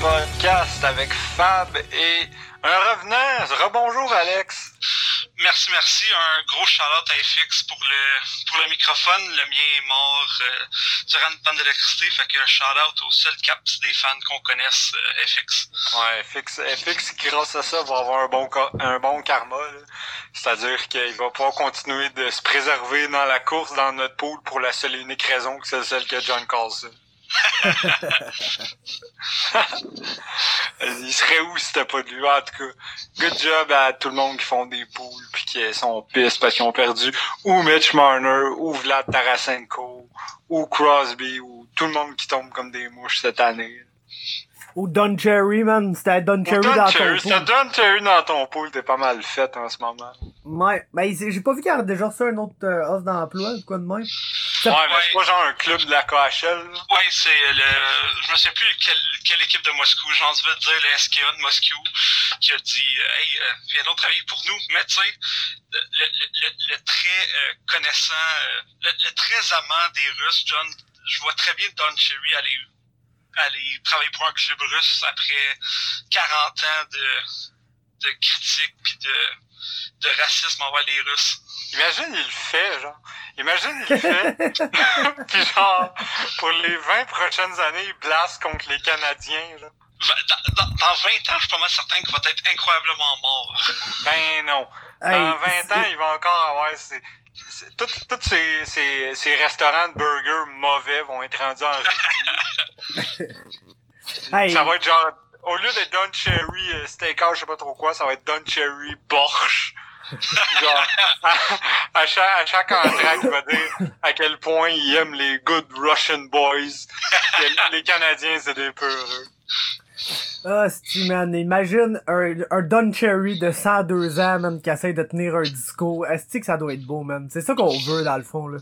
Podcast avec Fab et un revenant. Rebonjour Alex. Merci, merci. Un gros shout-out à FX pour le pour le microphone. Le mien est mort euh, durant une panne d'électricité, fait que shout-out au seul caps des fans qu'on connaisse, euh, FX. Ouais, FX, FX, grâce à ça, va avoir un bon, un bon karma. C'est-à-dire qu'il va pouvoir continuer de se préserver dans la course, dans notre pool, pour la seule et unique raison que c'est celle que John Carlson. Il serait où si c'était pas de lui? En tout cas, good job à tout le monde qui font des poules puis qui sont pistes parce qu'ils ont perdu ou Mitch Marner, ou Vlad Tarasenko, ou Crosby, ou tout le monde qui tombe comme des mouches cette année. Ou Don Cherry, man. C'était Don Cherry dans ton pool. C'était Don Cherry dans ton pool. T'es pas mal fait en ce moment. Ouais. Ben, j'ai pas vu qu'il y a déjà reçu un autre euh, offre d'emploi ou quoi de même. Ouais, mais c'est pas genre un club de la KHL. Ouais, c'est le... Je me sais plus quelle, quelle équipe de Moscou. J'en veux dire le SKA de Moscou qui a dit euh, Hey, euh, viens donc travailler pour nous. Mais tu sais, le, le, le, très euh, connaissant, euh, le, le, très amant des Russes, John, je vois très bien Don Cherry aller aller travailler pour un club russe après 40 ans de, de critiques puis de, de racisme envers les Russes. Imagine, il le fait, genre. Imagine, il le fait. puis genre, pour les 20 prochaines années, il blasse contre les Canadiens, là. Dans, dans, dans 20 ans, je suis pas mal certain qu'il va être incroyablement mort. Ben non. Dans 20 ans, il va encore avoir ses, tous ces, ces, ces, restaurants de burgers mauvais vont être rendus en hey. Ça va être genre, au lieu de Don Cherry euh, Steakhouse, je sais pas trop quoi, ça va être Don Cherry Borsch. genre, à, à, chaque, à chaque entrée, il va dire à quel point il aime les good Russian boys. les Canadiens, c'est des peureux. Ah, oh, man, imagine un, un Don Cherry de 102 ans, man, qui essaie de tenir un discours. Est-ce que ça doit être beau, man? C'est ça qu'on veut, dans le fond, là.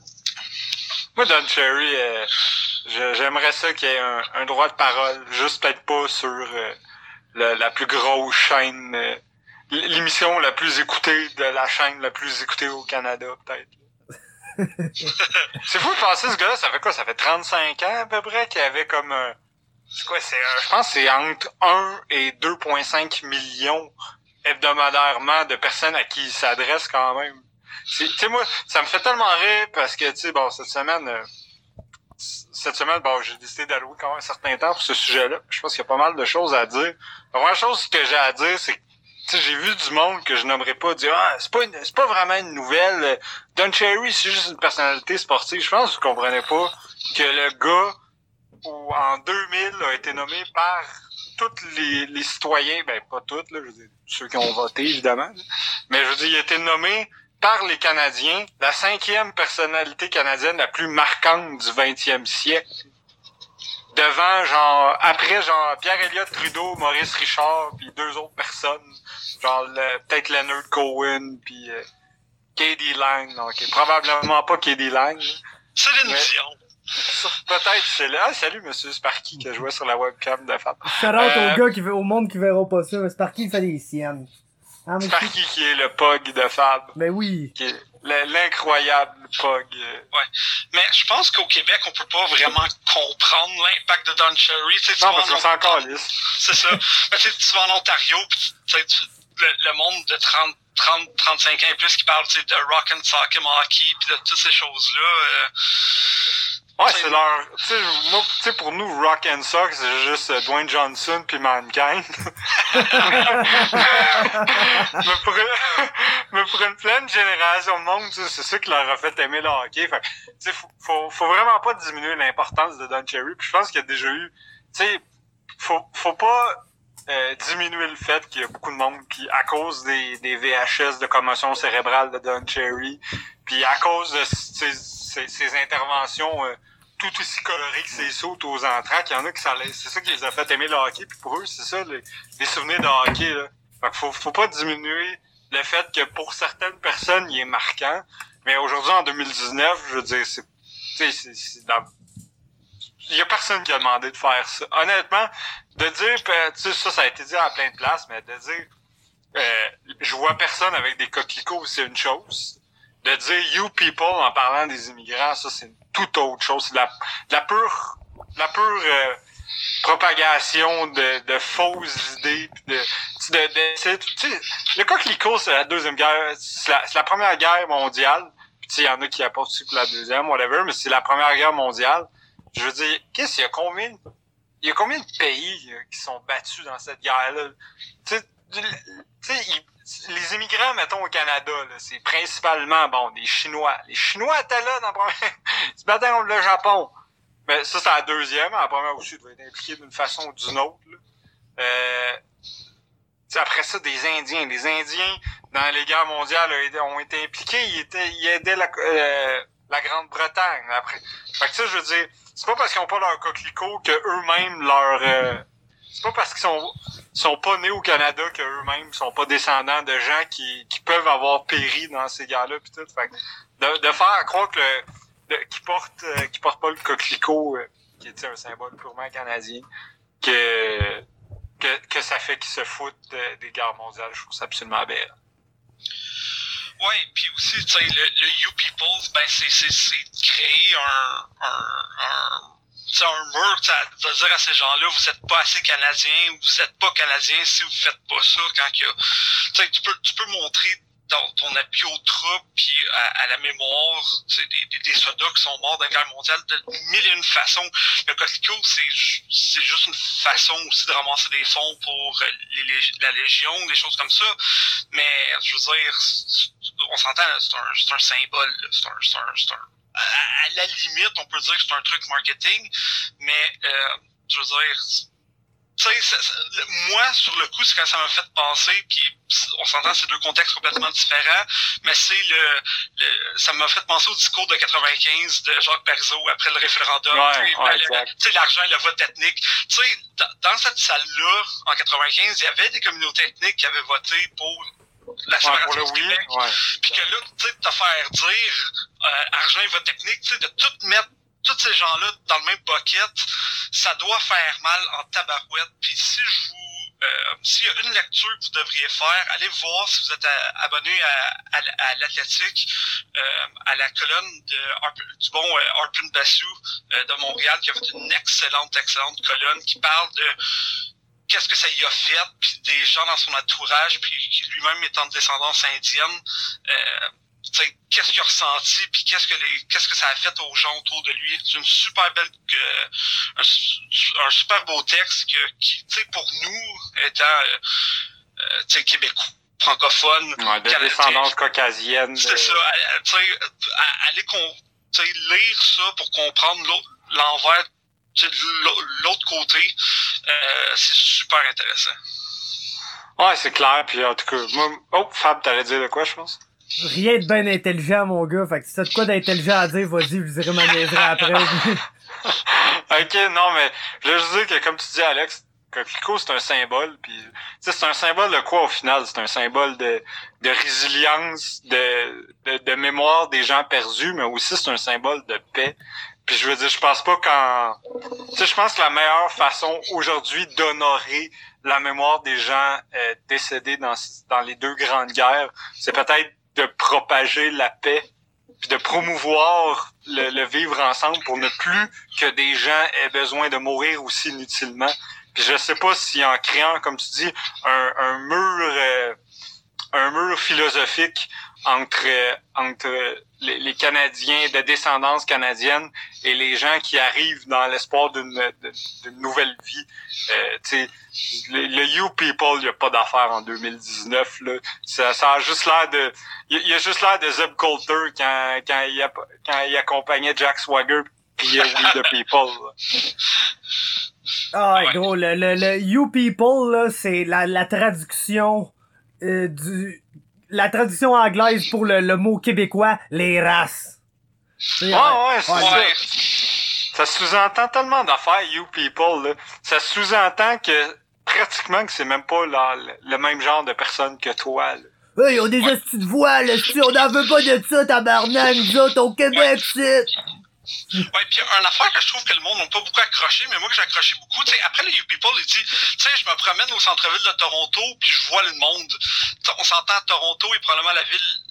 Moi, Don Cherry, euh, j'aimerais ça qu'il y ait un, un, droit de parole, juste peut-être pas sur euh, la, la, plus grosse chaîne, euh, l'émission la plus écoutée de la chaîne la plus écoutée au Canada, peut-être. c'est fou de penser, ce gars-là, ça fait quoi? Ça fait 35 ans, à peu près, qu'il avait comme un c'est quoi, c'est, je pense que c'est entre 1 et 2,5 millions hebdomadairement de personnes à qui il s'adresse quand même. Tu sais, moi, ça me fait tellement rire parce que, tu sais, bon, cette semaine, euh, cette semaine, bon, j'ai décidé d'allouer quand même un certain temps pour ce sujet-là. Je pense qu'il y a pas mal de choses à dire. La première chose que j'ai à dire, c'est que j'ai vu du monde que je n'aimerais pas dire ah c'est pas c'est pas vraiment une nouvelle Don Cherry c'est juste une personnalité sportive je pense que vous comprenez pas que le gars ou en 2000 a été nommé par tous les, les citoyens, ben pas tous, là, je veux dire, ceux qui ont voté évidemment, mais je veux dire, il a été nommé par les Canadiens la cinquième personnalité canadienne la plus marquante du 20e siècle. Devant, genre, après, genre, Pierre-Éliott Trudeau, Maurice Richard, puis deux autres personnes, genre, peut-être Leonard Cohen, puis euh, Katie Lang, donc probablement pas Katie Lang. Céline Peut-être c'est là. Ah, salut Monsieur Sparky qui a joué sur la webcam de Fab. Shout out euh, au gars qui veut, au monde qui verra pas ça. Sparky il fait des siennes. Ah, Sparky qui est le pug de Fab. Ben oui. L'incroyable pug. Ouais. Mais je pense qu'au Québec, on peut pas vraiment comprendre l'impact de Don Cherry. non, parce que c'est encore lisse. C'est ça. Mais tu vas en Ontario, pis, le, le monde de 30 30, 35 ans et plus qui parle de rock and soccer hockey puis de toutes ces choses-là. Euh, Ouais, c'est leur. Tu sais, pour nous, Rock and Sock, c'est juste euh, Dwayne Johnson puis Mankind. mais, pour, une pleine génération de monde, c'est ça qui leur a fait aimer le hockey. Fait, faut, faut, faut, vraiment pas diminuer l'importance de Don Cherry. Puis je pense qu'il y a déjà eu. Tu sais, faut, faut pas euh, diminuer le fait qu'il y a beaucoup de monde qui, à cause des, des VHS de commotion cérébrale de Don Cherry, puis à cause de ces, ces, interventions. Euh, tout aussi coloré que ses sautes aux entraques. Il y en a qui c'est ça qui les a fait aimer le hockey. Puis pour eux, c'est ça, les, les, souvenirs de hockey. Là. Fait faut, faut pas diminuer le fait que pour certaines personnes, il est marquant. Mais aujourd'hui, en 2019, je veux dire, c'est, c'est, c'est. Il y a personne qui a demandé de faire ça. Honnêtement, de dire, ben, tu sais, ça, ça a été dit à plein de places, mais de dire, euh, je vois personne avec des coquelicots, c'est une chose. De dire you people en parlant des immigrants, ça, c'est tout autre chose. C'est de la, la pure, la pure, euh, propagation de, de fausses idées, pis de, de, de, tu sais, le coquelicot, c'est la deuxième guerre, c'est la, la, première guerre mondiale. Il y en a qui apportent aussi pour la deuxième, whatever, mais c'est la première guerre mondiale. Je veux dire, qu'est-ce qu'il y a combien, il y a combien de pays euh, qui sont battus dans cette guerre-là? Tu sais, les immigrants, mettons, au Canada, c'est principalement, bon, des Chinois. Les Chinois étaient là dans la première... Ils se battaient contre le Japon. Mais ça, c'est la deuxième. La première aussi, ils devaient être impliqués d'une façon ou d'une autre. Euh, après ça, des Indiens. Les Indiens, dans les guerres mondiales, ont été impliqués. Ils, étaient, ils aidaient la, euh, la Grande-Bretagne. Après. Fait que ça, je veux dire, c'est pas parce qu'ils ont pas leur coquelicot que eux-mêmes leur... Euh, c'est pas parce qu'ils sont sont pas nés au Canada que eux-mêmes sont pas descendants de gens qui, qui peuvent avoir péri dans ces guerres-là puis tout. Fait de, de faire croire que le, qui porte euh, qui porte pas le coquelicot euh, qui est un symbole purement canadien que que, que ça fait qu'ils se foutent des guerres mondiales, je trouve ça absolument belle. Ouais, puis aussi, tu sais, le, le You People, ben c'est créer un, un, un c'est un mur de dire à ces gens-là vous êtes pas assez canadien vous êtes pas canadien si vous faites pas ça quand il y a tu peux tu peux montrer ton appui aux troupes puis à, la mémoire des, des, des, soldats qui sont morts dans la guerre mondiale de mille et une façons. Le Costico c'est juste une façon aussi de ramasser des fonds pour les, la légion des choses comme ça. Mais je veux dire on s'entend c'est un un symbole c'est un un, un à, la limite, on peut dire que c'est un truc marketing, mais euh, je veux dire, tu sais, moi, sur le coup, c'est quand ça m'a fait penser, puis on s'entend, c'est deux contextes complètement différents, mais c'est le, le, ça m'a fait penser au discours de 95 de Jacques Parizeau après le référendum. tu sais, l'argent et le vote ethnique. Tu sais, dans cette salle-là, en 95, il y avait des communautés ethniques qui avaient voté pour la séparation du Québec. Puis que là, tu sais, te faire dire euh, argent et vote technique, tu sais, de tout mettre tous ces gens-là dans le même bucket, ça doit faire mal en tabarouette. Puis si je vous euh, s'il y a une lecture que vous devriez faire, allez voir si vous êtes abonné à, à, à euh, à la colonne de, du bon euh, Arpin Bassou euh, de Montréal, qui a fait une excellente, excellente colonne qui parle de qu'est-ce que ça y a fait, puis des gens dans son entourage, puis lui-même étant de descendance indienne, qu'est-ce qu'il a ressenti, puis qu'est-ce que les, qu'est-ce que ça a fait aux gens autour de lui. C'est une super belle, euh, un, super beau texte qui, tu sais, pour nous, étant, euh, euh tu sais, québécois, francophone, ouais, de descendance caucasienne. C'est ça, tu sais, aller lire ça pour comprendre l'envers l'autre côté, euh, c'est super intéressant. Ouais, c'est clair. Puis en tout cas, moi... oh, Fab, t'allais dire de quoi, je pense? Rien de bien intelligent, mon gars. Fait que si t'as de quoi d'intelligent à dire, vas-y, je dirai ma après. ok, non, mais je veux juste dire que, comme tu dis, Alex, Coquelicot, c'est un symbole. Puis, c'est un symbole de quoi au final? C'est un symbole de, de résilience, de, de, de, mémoire des gens perdus, mais aussi c'est un symbole de paix. Puis je veux dire, je pense pas qu'en... Tu sais, je pense que la meilleure façon aujourd'hui d'honorer la mémoire des gens euh, décédés dans, dans les deux grandes guerres, c'est peut-être de propager la paix puis de promouvoir le, vivre ensemble pour ne plus que des gens aient besoin de mourir aussi inutilement. Puis je sais pas si en créant, comme tu dis, un, un mur euh, un mur philosophique entre entre les, les, Canadiens de descendance canadienne et les gens qui arrivent dans l'espoir d'une nouvelle vie. Euh, le, le You People, il n'y a pas d'affaire en 2019. Là. Ça, ça a juste l'air de... Il y a juste l'air de Zeb Coulter quand, quand, il, a, quand il accompagnait Jack Swagger puis We the People. Ah, gros, le, le, le You People, là, c'est la, la traduction euh, du la traduction anglaise pour le, le mot québécois, les races. Ouais, ouais, c'est ça. Ça sous-entend tellement d'affaires, you people, là. Ça sous-entend que pratiquement que c'est même pas le même genre de personne que toi, là. Hey, ils ont des astuces de voix, là, on n'en veut pas de ça, tabarnak, nous autres, au Québec, c'est... Ouais, puis une affaire que je trouve que le monde n'a pas beaucoup accroché, mais moi que j'ai accroché beaucoup, tu sais, après les You People, il dit, tu sais, je me promène au centre-ville de Toronto, puis je vois le monde. on s'entend, Toronto est probablement la ville,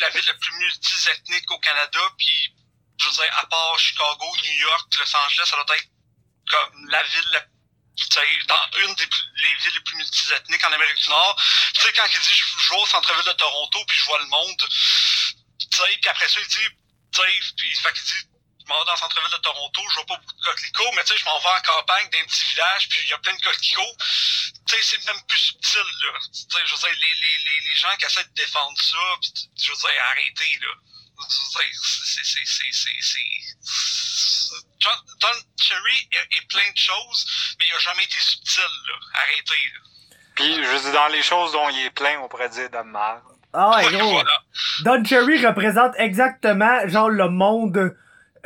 la ville la plus multiethnique au Canada, puis je veux dire, à part Chicago, New York, Los Angeles, ça doit être comme la ville la dans une des les villes les plus multiethniques en Amérique du Nord. Tu sais, quand il dit je joue au centre-ville de Toronto, puis je vois le monde, tu sais, puis après ça, il dit, tu sais, puis fait qu'il dit, je m'en vais dans le centre-ville de Toronto, je vois pas beaucoup de coquelicots, mais tu sais, je m'en vais en campagne d'un petit village, puis il y a plein de coquelicots. Tu sais, c'est même plus subtil, là. Tu sais, je veux dire, les, les, les, gens qui essaient de défendre ça, pis, je veux dire, arrêtez, là. C'est, c'est, c'est, c'est, c'est, John, Don Cherry est, est, plein de choses, mais il a jamais été subtil, là. Arrêtez, là. Puis, je dis, dans les choses dont il est plein, on pourrait dire de merde. Ah ouais, gros. Voilà. Don Cherry représente exactement, genre, le monde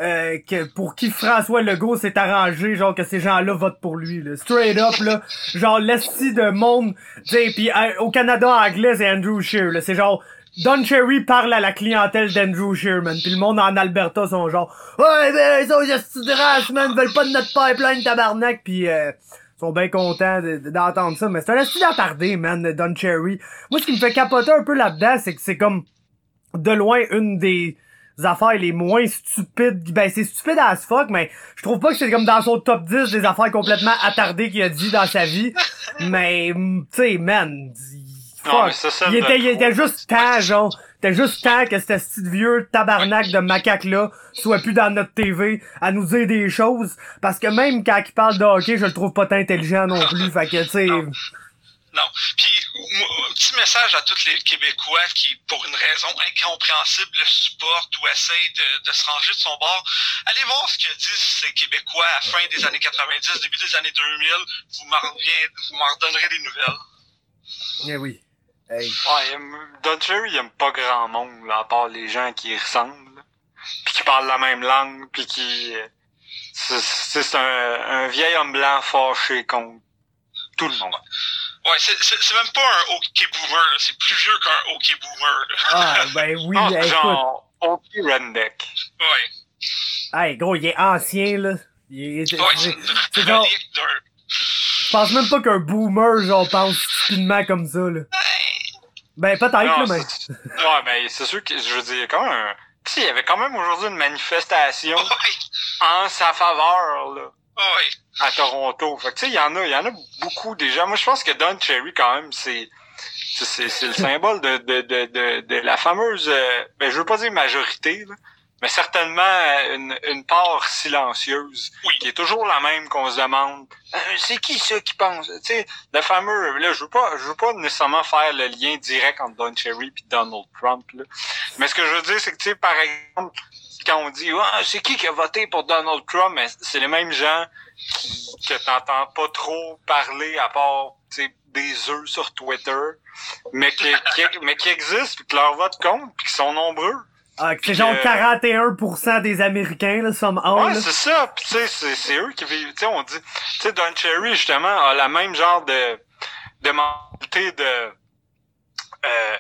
euh, que pour qui François Legault s'est arrangé, genre que ces gens-là votent pour lui, là. Straight up, là. genre, l'esti de monde, sais, pis euh, au Canada anglais, c'est Andrew Scheer, là. C'est genre, Don Cherry parle à la clientèle d'Andrew Shearman, puis le monde en Alberta sont genre Ouais ben ils ont de race, man, veulent pas de notre pipeline tabarnak puis euh, sont bien contents d'entendre ça, mais c'est un esti d'attardé, man, Don Cherry. Moi ce qui me fait capoter un peu là-dedans, c'est que c'est comme de loin une des affaires les moins stupides. Ben c'est stupide as fuck, mais je trouve pas que c'est comme dans son top 10 des affaires complètement attardées qu'il a dit dans sa vie. mais tu sais, man, non, mais ça, ça il, était, il était juste temps, genre. C'était juste temps que ce petit vieux tabarnak de macaque-là soit plus dans notre TV à nous dire des choses. Parce que même quand il parle de hockey, je le trouve pas tant intelligent non plus. fait que, tu sais... Non. Puis, un petit message à tous les Québécois qui, pour une raison incompréhensible, le supportent ou essayent de, de se ranger de son bord. Allez voir ce que disent ces Québécois à la fin des années 90, début des années 2000. Vous m'en redonnerez des nouvelles. Eh oui. Hey. Ouais, Don Cherry, il aime pas grand monde, là, à part les gens qui y ressemblent, puis qui parlent la même langue, puis qui... Euh, c'est un, un vieil homme blanc fâché contre tout le monde. Ouais, c'est même pas un hockey boomer, c'est plus vieux qu'un hockey boomer. Là. Ah, ben oui, écoute. genre hockey redneck. Ouais. Hey, gros, il est ancien, là. Il est, ouais, c'est genre... Je pense même pas qu'un boomer, genre, pense stupidement comme ça, là. Ben, peut-être, là, mais. Ouais, ben, c'est sûr que, je veux dire, quand même. Tu sais, il y avait quand même aujourd'hui une manifestation en sa faveur, là. À Toronto. Fait que, tu sais, il y en a, il y en a beaucoup déjà. Moi, je pense que Don Cherry, quand même, c'est, c'est, c'est le symbole de, de, de, de, de la fameuse, euh, ben, je veux pas dire majorité, là, mais certainement une, une part silencieuse oui. qui est toujours la même qu'on se demande euh, c'est qui ça qui pense tu sais le fameux là je veux pas je veux pas nécessairement faire le lien direct entre Don Cherry puis Donald Trump là. mais ce que je veux dire c'est que tu sais par exemple quand on dit ah, c'est qui qui a voté pour Donald Trump? Mais c'est les mêmes gens qui, que t'entends pas trop parler à part des œufs sur Twitter mais qui, qui mais qui existent puis que leur vote compte puis qui sont nombreux ah, c'est genre 41% des Américains, là, somme Ouais, c'est ça. Puis, tu sais, c'est, c'est eux qui vivent. Tu sais, on dit, tu sais, Don Cherry, justement, a la même genre de, de mentalité de, euh,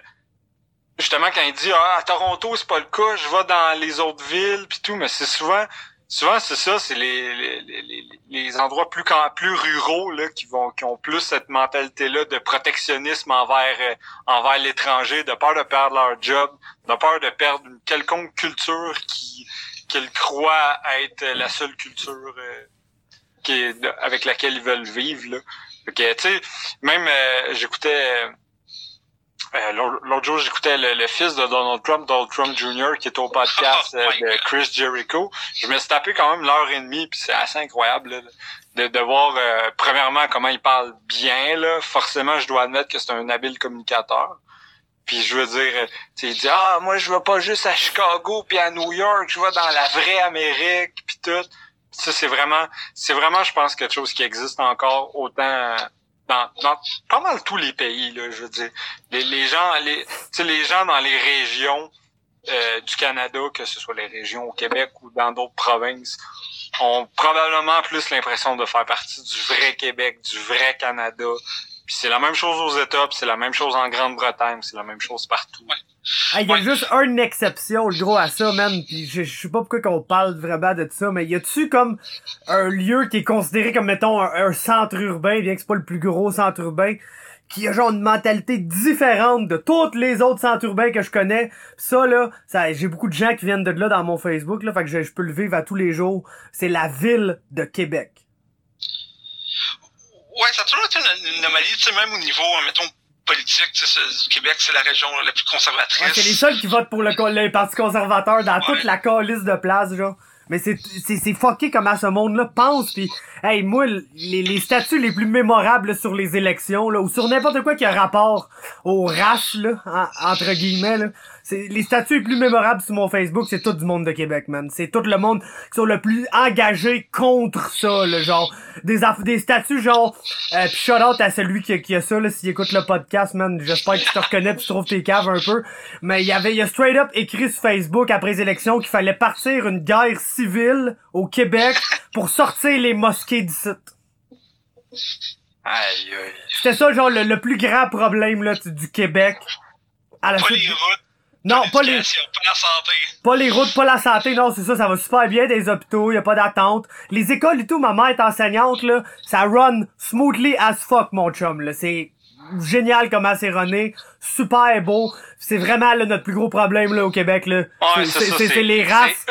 justement, quand il dit, ah, à Toronto, c'est pas le cas, je vais dans les autres villes, puis tout, mais c'est souvent, souvent, c'est ça, c'est les, les, les, les, endroits plus, plus ruraux, là, qui vont, qui ont plus cette mentalité-là de protectionnisme envers, euh, envers l'étranger, de peur de perdre leur job, de peur de perdre une quelconque culture qui, qu'ils croient être la seule culture euh, qui est, avec laquelle ils veulent vivre, là. Okay, tu sais, même, euh, j'écoutais, euh, L'autre jour, j'écoutais le, le, fils de Donald Trump, Donald Trump Jr., qui est au podcast euh, de Chris Jericho. Je me suis tapé quand même l'heure et demie, puis c'est assez incroyable là, de, de voir, euh, premièrement, comment il parle bien. Là. Forcément, je dois admettre que c'est un habile communicateur. Puis je veux dire, il dit ah moi je vais pas juste à Chicago puis à New York, je vais dans la vraie Amérique puis tout. Ça c'est vraiment, c'est vraiment je pense quelque chose qui existe encore autant dans, pas mal tous les pays, là, je veux dire. Les, les gens, les, les gens dans les régions euh, du Canada, que ce soit les régions au Québec ou dans d'autres provinces, ont probablement plus l'impression de faire partie du vrai Québec, du vrai Canada. Puis c'est la même chose aux États, c'est la même chose en Grande-Bretagne, c'est la même chose partout. Il y a juste une exception, le gros, à ça, man. Pis je, je sais pas pourquoi qu'on parle vraiment de ça, mais y a-tu comme un lieu qui est considéré comme, mettons, un, centre urbain, bien que c'est pas le plus gros centre urbain, qui a genre une mentalité différente de toutes les autres centres urbains que je connais? Ça, là, ça, j'ai beaucoup de gens qui viennent de là dans mon Facebook, là, fait que je, je peux le vivre à tous les jours. C'est la ville de Québec. Ouais, ça a toujours été une, anomalie, tu sais, même au niveau, mettons, politique, tu sais, Québec, c'est la région la plus conservatrice. c'est les seuls qui votent pour le, le Parti conservateur dans toute la calice de place, genre. Mais c'est c'est fucké comment ce monde-là pense pis hey moi les, les statuts les plus mémorables sur les élections là ou sur n'importe quoi qui a rapport aux races là entre guillemets là c'est les statuts les plus mémorables sur mon Facebook, c'est tout du monde de Québec, man. C'est tout le monde qui sont le plus engagé contre ça, le genre des des statuts genre euh, pis shout out à celui qui, qui a ça là s'il écoute le podcast, man. J'espère que tu te reconnais pis tu trouves tes caves un peu. Mais il y avait il y a straight up écrit sur Facebook après les élections qu'il fallait partir une guerre civile au Québec pour sortir les mosquées d'ici. Aïe, aïe. C'était ça genre le, plus grand problème là du Québec. À la suite, non, pas les. Pas la santé. Pas les routes, pas la santé, non, c'est ça, ça va super bien des hôpitaux, y a pas d'attente. Les écoles et tout, ma mère est enseignante, là, ça run smoothly as fuck, mon chum, là. C'est génial comment c'est runné, super beau. C'est vraiment là, notre plus gros problème là au Québec là. c'est les races.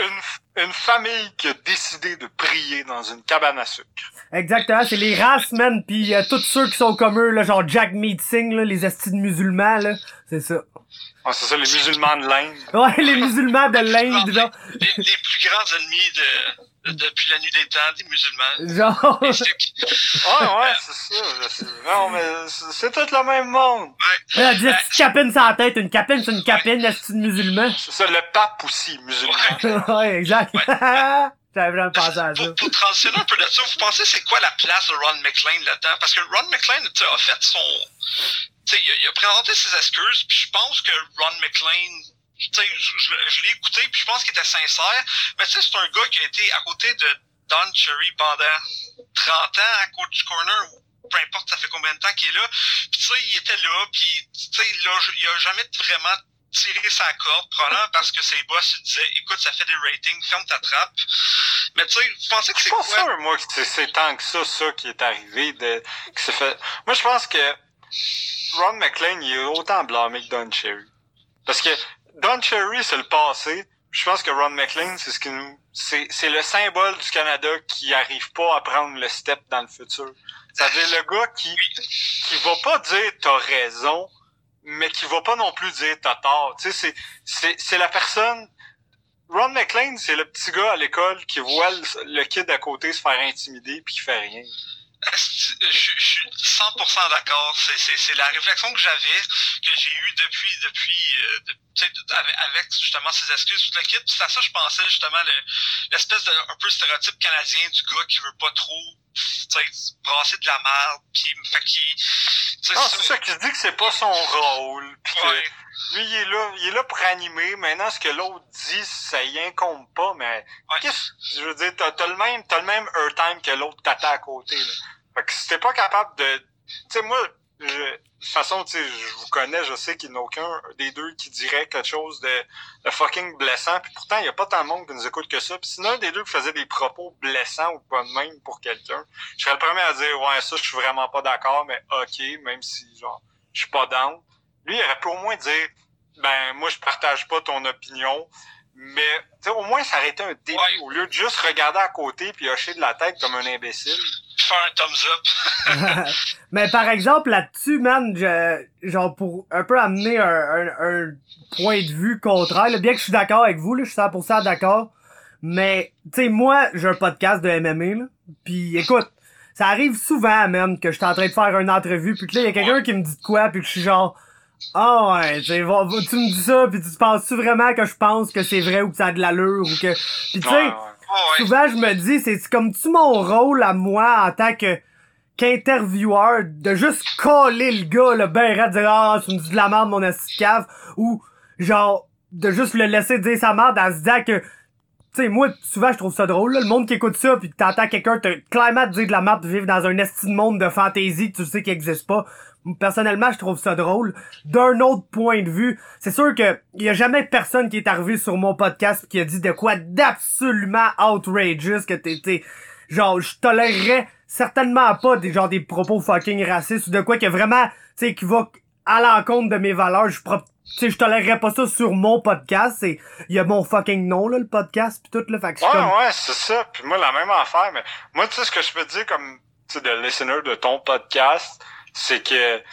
Une, une, famille qui a décidé de prier dans une cabane à sucre. Exactement, c'est les races man, puis euh, tous ceux qui sont comme eux là, genre Jack Meeting là, les astides musulmans là, c'est ça. Ah, c'est ça, les musulmans de l'Inde. Ouais, les musulmans de l'Inde, genre. Les, les, plus grands ennemis de, depuis la nuit des temps, des musulmans. Genre. ouais, ouais, c'est ça. Non, mais c'est tout le même monde. Ouais. Là, petite capine la tête, une capine, c'est une capine, c'est une musulman. C'est ça, le pape aussi, musulman. Ouais, exact. J'avais vraiment pensé à ça. Pour, pour transitionner un peu là-dessus, vous pensez c'est quoi la place de Ron McLean là-dedans? Parce que Ron McLean, a fait son, il a, il a présenté ses excuses, puis je pense que Ron McLean je, je, je l'ai écouté, puis je pense qu'il était sincère. Mais tu sais, c'est un gars qui a été à côté de Don Cherry pendant 30 ans à du corner, ou peu importe ça fait combien de temps qu'il est là. Puis tu sais, il était là, puis tu sais, il a jamais vraiment tiré sa corde, probablement parce que ses boss lui disaient écoute, ça fait des ratings, ferme ta trappe. Mais tu sais, vous pensez que c'est quoi? Je suis pas sûr, moi, que c'est tant que ça, ça qui est arrivé, de, que c'est fait. Moi, je pense que Ron McLean, il est autant blâmé que Don Cherry. Parce que Don Cherry, c'est le passé. Je pense que Ron McLean, c'est ce qui nous, c'est, c'est le symbole du Canada qui arrive pas à prendre le step dans le futur. Ça veut dire le gars qui, qui va pas dire t'as raison, mais qui va pas non plus dire t'as tort. Tu sais, c'est, c'est, la personne, Ron McLean, c'est le petit gars à l'école qui voit le, le kid à côté se faire intimider puis qui fait rien je, suis 100% d'accord. C'est la réflexion que j'avais, que j'ai eue depuis, depuis, euh, de, avec, justement ces excuses toute l'équipe. C'est à ça que je pensais justement l'espèce de un peu stéréotype canadien du gars qui veut pas trop brasser de la merde puis fait qu'il c'est ça. qui se dit que c'est pas son rôle pis que lui il est là il est là pour animer. Maintenant ce que l'autre dit ça y incombe pas mais qu'est-ce je veux dire? T'as le même t'as le même time que l'autre tata à côté là. Fait que si t'es pas capable de... Tu sais, moi, je, de toute façon, tu sais, je vous connais, je sais qu'il n'y en a aucun des deux qui dirait quelque chose de, de fucking blessant. Puis pourtant, il n'y a pas tant de monde qui nous écoute que ça. Puis si l'un des deux faisait des propos blessants ou pas de même pour quelqu'un, je serais le premier à dire, ouais, ça, je suis vraiment pas d'accord, mais ok, même si, genre, je suis pas down. Lui, il aurait pu au moins dire, ben, moi, je partage pas ton opinion, mais, tu sais, au moins, ça aurait été un début, au lieu de juste regarder à côté puis hocher de la tête comme un imbécile faire un thumbs up. Mais par exemple, là-dessus, man, je, genre pour un peu amener un, un, un point de vue contraire, bien que je suis d'accord avec vous, là, je suis 100% d'accord. Mais, tu sais, moi, j'ai un podcast de MMA, là. Puis écoute, ça arrive souvent, même, que je suis en train de faire une entrevue, puis que là, il y a quelqu'un qui me dit de quoi, puis que je suis genre... Ah oh ouais, tu me dis ça, puis tu penses-tu vraiment que je pense que c'est vrai ou que ça a de l'allure ou que... Puis tu sais, Souvent, je me dis, c'est comme tu mon rôle à moi en tant que qu'intervieweur de juste coller le gars, le ben de dire ah tu me dis de la merde mon assis cave ou genre de juste le laisser dire sa merde en se disant que tu sais moi souvent je trouve ça drôle le monde qui écoute ça puis t'entends quelqu'un te clairement te dire de la merde vivre dans un estime monde de fantaisie que tu sais qu'il existe pas personnellement, je trouve ça drôle. D'un autre point de vue, c'est sûr que il y a jamais personne qui est arrivé sur mon podcast qui a dit de quoi d'absolument outrageous que t'étais genre je tolérerais certainement pas des genre des propos fucking racistes ou de quoi que vraiment tu sais qui va à l'encontre de mes valeurs, je tu sais je tolérerais pas ça sur mon podcast, c'est il y a mon fucking nom là le podcast puis tout le fait Ouais ouais, c'est ça. Puis moi la même affaire mais moi tu sais ce que je peux dire comme de listener de ton podcast, c'est que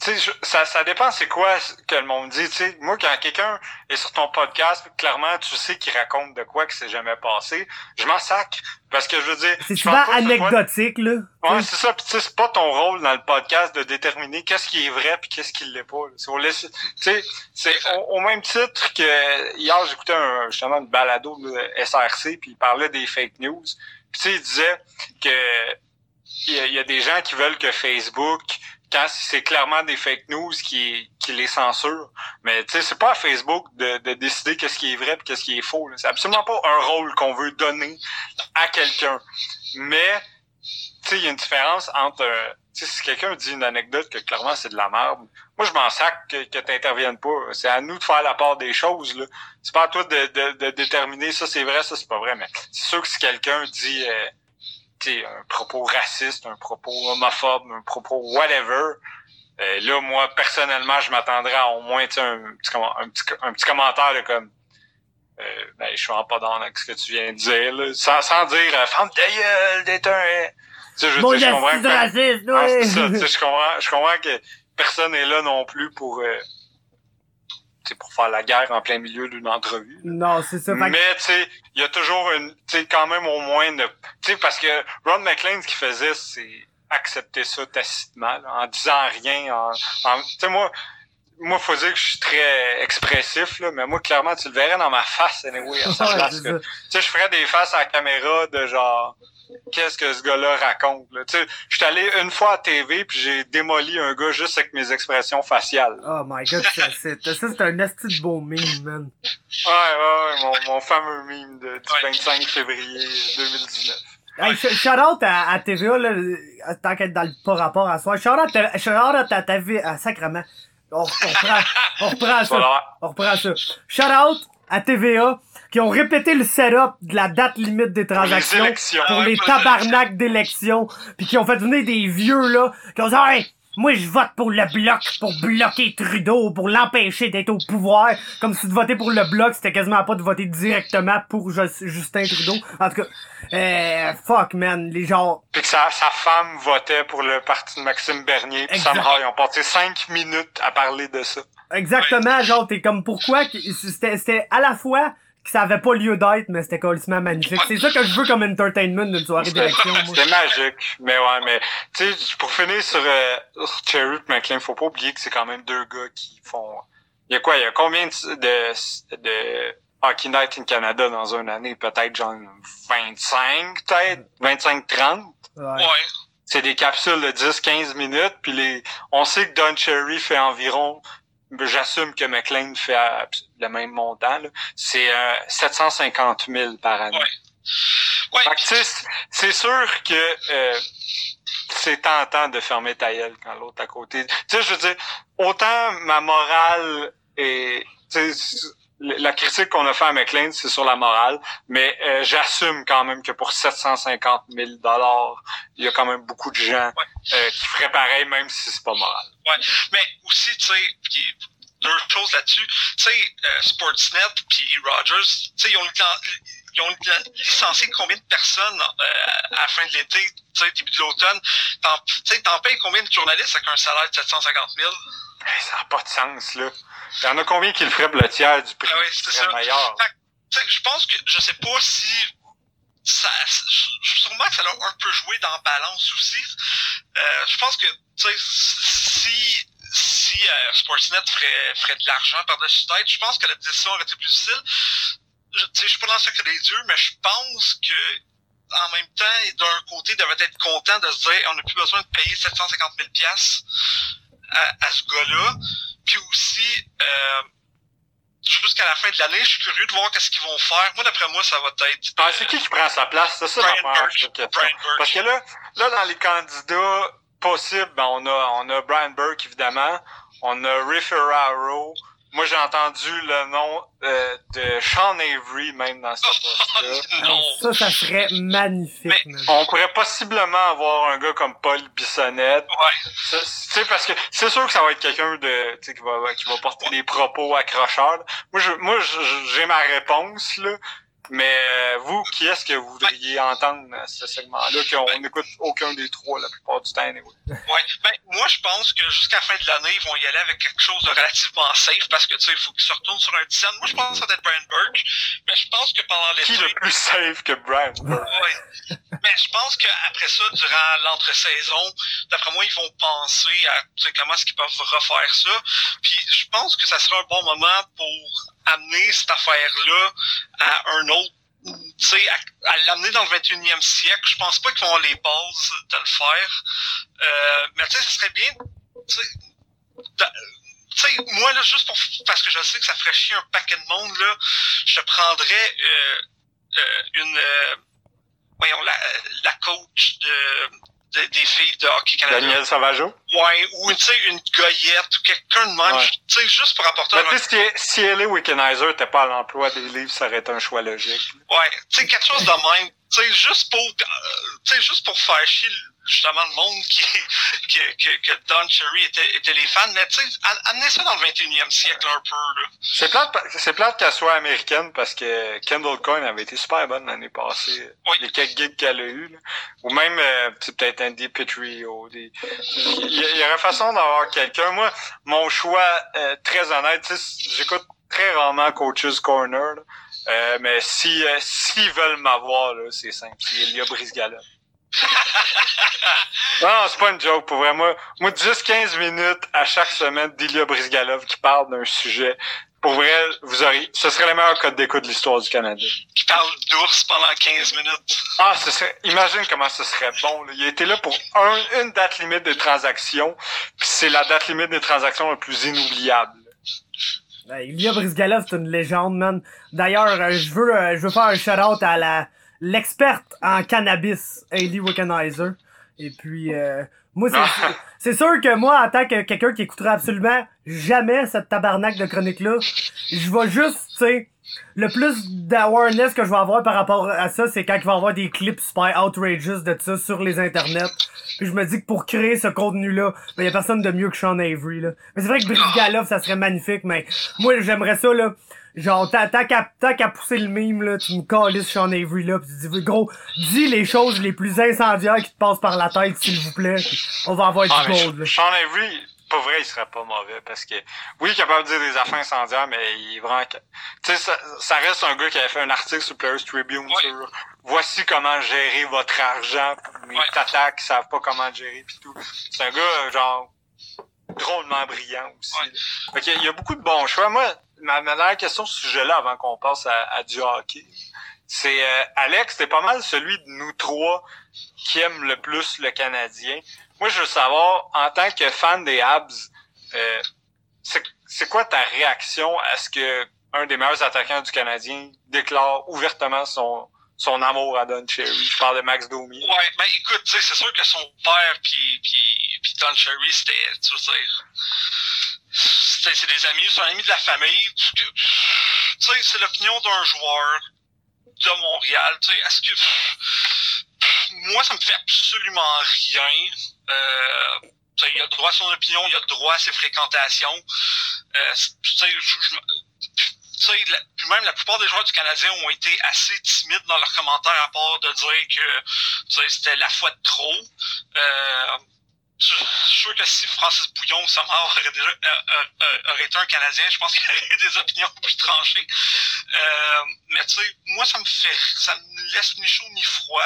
tu sais, ça, ça dépend c'est quoi que le monde dit. Tu sais, moi, quand quelqu'un est sur ton podcast, clairement, tu sais qu'il raconte de quoi que c'est jamais passé. Je m'en sac. Parce que je veux dire. C'est souvent anecdotique, là. Ouais, c'est ça. Puis tu sais, c'est pas ton rôle dans le podcast de déterminer qu'est-ce qui est vrai puis qu'est-ce qui l'est pas. Tu sais, c'est au, même titre que hier, j'écoutais un, justement une balado de SRC puis il parlait des fake news. Puis tu sais, il disait que il y, a, des gens qui veulent que Facebook quand c'est clairement des fake news qui, qui les censurent. Mais tu sais, c'est pas à Facebook de, de décider qu'est-ce qui est vrai et qu'est-ce qui est faux. C'est absolument pas un rôle qu'on veut donner à quelqu'un. Mais tu sais, il y a une différence entre sais, si quelqu'un dit une anecdote que clairement c'est de la merde, moi je m'en sac que, que tu pas. C'est à nous de faire la part des choses. Là. C'est pas à toi de, de, de déterminer ça c'est vrai, ça c'est pas vrai. Mais c'est sûr que si quelqu'un dit euh, un propos raciste, un propos homophobe, un propos whatever, euh, là, moi, personnellement, je m'attendrais à au moins un petit, un, petit, un petit commentaire de comme euh, ben, je suis en pas dans avec ce que tu viens de dire, là, sans, sans dire euh, Femme ta gueule, d'être un. Tu sais, je, bon, je, je comprends que, raciste, ouais. ça, je comprends, je comprends que personne n'est là non plus pour euh, pour faire la guerre en plein milieu d'une entrevue. Non, c'est ça. Mais tu sais, il y a toujours une, tu sais, quand même au moins, tu sais, parce que Ron McLean, ce qu'il faisait, c'est accepter ça tacitement, en disant rien. En, tu sais, moi, moi, faut dire que je suis très expressif, là, mais moi, clairement, tu le verrais dans ma face, anyway, à sa place. Tu sais, je ferais des faces à la caméra de genre, qu'est-ce que ce gars-là raconte. Là? Tu sais, je suis allé une fois à TV puis j'ai démoli un gars juste avec mes expressions faciales. Oh my god, ça c'est, ça, c'est un esti de beau meme, man. Ouais, ouais, ouais, mon, mon fameux meme de, du 25 février 2019. Hey, shout out à, à TVA, là, tant qu'être dans le pas rapport à soi. Shout out, à, shout out à ta vie, à Sacrement. On, on, reprend, on reprend ça. On reprend ça. Shout out à TVA qui ont répété le setup de la date limite des transactions pour les, tabarnaks d'élections, puis qui ont fait venir des vieux là, qui ont dit hey, moi je vote pour le bloc pour bloquer Trudeau, pour l'empêcher d'être au pouvoir, comme si de voter pour le bloc c'était quasiment pas de voter directement pour Justin Trudeau. En tout cas, euh, fuck man, les gens. Puis que sa, sa femme votait pour le parti de Maxime Bernier, puis ça ils ont passé cinq minutes à parler de ça. Exactement, genre t'es comme pourquoi c'était à la fois que ça avait pas lieu d'être, mais c'était complètement magnifique. C'est ça que je veux comme entertainment d'une soirée d'élection. C'était magique. Mais ouais, mais tu sais, pour finir sur, euh, Cherry et McLean, faut pas oublier que c'est quand même deux gars qui font. Il y a quoi? Il y a combien de, de Hockey Night in Canada dans une année? Peut-être genre 25, peut-être? 25-30? Ouais. C'est des capsules de 10-15 minutes, puis les. On sait que Don Cherry fait environ j'assume que McLean fait le même montant, c'est euh, 750 000 par année. Ouais. c'est sûr que euh, c'est tentant de fermer ta gueule quand l'autre à côté. Tu sais, je veux dire, autant ma morale est la critique qu'on a fait à McLean, c'est sur la morale, mais euh, j'assume quand même que pour 750 000 dollars, il y a quand même beaucoup de gens euh, qui feraient pareil, même si c'est pas moral. Ouais, mais aussi, tu sais, deux choses là-dessus. Tu sais, euh, Sportsnet puis Rogers, tu sais, ils ont, ils ont licencié combien de personnes à la fin de l'été, tu sais, début de l'automne? Tu sais, t'en payes combien de journalistes avec un salaire de 750 000? ça n'a pas de sens, là. Il y en a combien qui le feraient pour le tiers du prix? Ah oui, c'est ça. meilleur? je pense que, je sais pas si ça, sûrement que ça a un peu joué dans la balance aussi. Euh, je pense que, tu sais, euh, Sportsnet ferait, ferait de l'argent par-dessus tête, je pense que la décision aurait été plus difficile. Je, je suis pas dans le secret des dieux, mais je pense que en même temps, d'un côté, ils devaient être contents de se dire on n'a plus besoin de payer 750 000 à, à ce gars-là. Puis aussi, euh, jusqu'à la fin de l'année, je suis curieux de voir qu'est-ce qu'ils vont faire. Moi, d'après moi, ça va être. Ah, c'est qui qui prend sa place? C'est ça Brian Parce que là, là, dans les candidats possibles, ben, on a, on a Brian Burke, évidemment. On a Ray Ferraro. Moi, j'ai entendu le nom euh, de Sean Avery même dans ce poste-là. ça, ça serait magnifique. on pourrait possiblement avoir un gars comme Paul Bissonnette. Ouais. Tu sais, parce que c'est sûr que ça va être quelqu'un de qui va, qui va porter des propos accrocheurs. Moi, je, moi, j'ai ma réponse, là. Mais euh, vous, qui est-ce que vous voudriez entendre à ce segment-là, qu'on Ben- n'écoute aucun des trois la plupart du temps, anyway? Ouais. Ben, moi, je pense que jusqu'à la fin de l'année, ils vont y aller avec quelque chose de relativement safe parce que, tu sais, il faut qu'ils se retournent sur un dizaine. Moi, je pense que ça va être Brian Burke. Mais je pense que pendant Qui l'été. le plus safe que Brian? Ouais. Mais je pense qu'après ça, durant l'entre-saison, d'après moi, ils vont penser à tu sais, comment est-ce qu'ils peuvent refaire ça. Puis je pense que ça sera un bon moment pour amener cette affaire-là à un autre tu à, à l'amener dans le 21e siècle, je pense pas qu'ils vont les bases de le faire. Euh, mais tu sais, ce serait bien, tu sais, da- tu sais, moi, là, juste pour, parce que je sais que ça ferait chier un paquet de monde, là, je prendrais euh, euh, une, euh, voyons, la, la coach de, de- des filles de hockey canadien. Daniel Savageau? Ouais, ou, tu sais, une goyette, ou quelqu'un de même, Ouais. tu sais, juste pour apporter Mais un tu sais, si, si Ellie Wickenheiser n'était pas à l'emploi des livres, ça aurait été un choix logique. Ouais, tu sais, quelque chose de même. Tu sais, juste pour, euh, tu sais, juste pour faire chier justement le monde qui, qui, que, que Don Cherry était, était les fans, mais tu sais, a- amenez ça dans le 21e siècle un peu, là. C'est plate, c'est plate qu'elle soit américaine parce que Kendall Coyne avait été super bonne l'année passée. Oui. Les quelques gigs qu'elle a eu, là. Ou même, euh, peut-être Andy Petrio. Des... Il y, il y aurait façon d'avoir quelqu'un. Moi, mon choix, euh, très honnête, tu sais, j'écoute très rarement Coach's Corner, là. Euh, mais si, euh, s'ils veulent m'avoir, là, c'est simple. C'est Elia Brisgala. Non, c'est pas une joke, pour vrai. Moi, moi 10-15 minutes à chaque semaine d'Ilya Brizgalov qui parle d'un sujet. Pour vrai, vous auriez, ce serait le meilleur code d'écoute de l'histoire du Canada. Qui parle d'ours pendant 15 minutes. Ah, ce serait, imagine comment ce serait bon, là. Il a été là pour un, une date limite de transaction, puis c'est la date limite des transactions la plus inoubliable. Ben, Ilya Brizgalov, c'est une légende, man. D'ailleurs, euh, je veux, euh, je veux faire un shout-out à la, l'experte en cannabis, Hailey Wickenheiser. Et puis, euh, moi, c'est, c'est sûr que moi, en tant que quelqu'un qui écoutera absolument jamais cette tabarnak de chronique-là, je vais juste, tu sais, le plus d'awareness que je vais avoir par rapport à ça, c'est quand il va y avoir des clips super outrageous de ça sur les internets. Puis je me dis que pour créer ce contenu-là, ben, y a personne de mieux que Sean Avery, là. Mais c'est vrai que Brizgalov, ça serait magnifique, mais moi, j'aimerais ça, là. Genre, tant tant qu'à pousser le mime, là, tu me calisses Sean Avery, là, pis tu dis, gros, dis les choses les plus incendiaires qui te passent par la tête, s'il vous plaît, pis on va avoir Ah, du gold, là. Sean Avery, pour vrai, il serait pas mauvais parce que, oui, il est capable de dire des affaires incendiaires, mais il est vraiment, tu sais, ça, ça reste un gars qui avait fait un article sur Players Tribune sur voici comment gérer votre argent, mes Ouais. tatas qui savent pas comment le gérer pis tout. C'est un gars, genre, drôlement brillant aussi. Ouais. là. Fait il y a beaucoup de bons choix. Moi, ma, dernière question sur ce sujet-là avant qu'on passe à, du hockey, c'est euh, Alex, t'es pas mal celui de nous trois qui aime le plus le Canadien. Moi, je veux savoir, en tant que fan des Habs, euh, c'est c'est quoi ta réaction à ce que un des meilleurs attaquants du Canadien déclare ouvertement son son amour à Don Cherry? Je parle de Max Domi. Ouais, ben écoute, c'est sûr que son père puis puis puis Don Cherry, c'était, tu veux c'est des amis, c'est un ami de la famille. Tu sais, c'est l'opinion d'un joueur de Montréal. Tu sais, est-ce que moi, ça me fait absolument rien. Euh, il a droit à son opinion, il a droit à ses fréquentations. Euh, la- puis même la plupart des joueurs du Canadien ont été assez timides dans leurs commentaires à part de dire que c'était la fois de trop. Euh, je suis sûr que si Francis Bouillon, sa mort, aurait déjà euh, euh, euh, aurait été un Canadien, je pense qu'il aurait des opinions plus tranchées. Euh, mais tu sais, moi ça me fait ça me laisse ni chaud ni froid.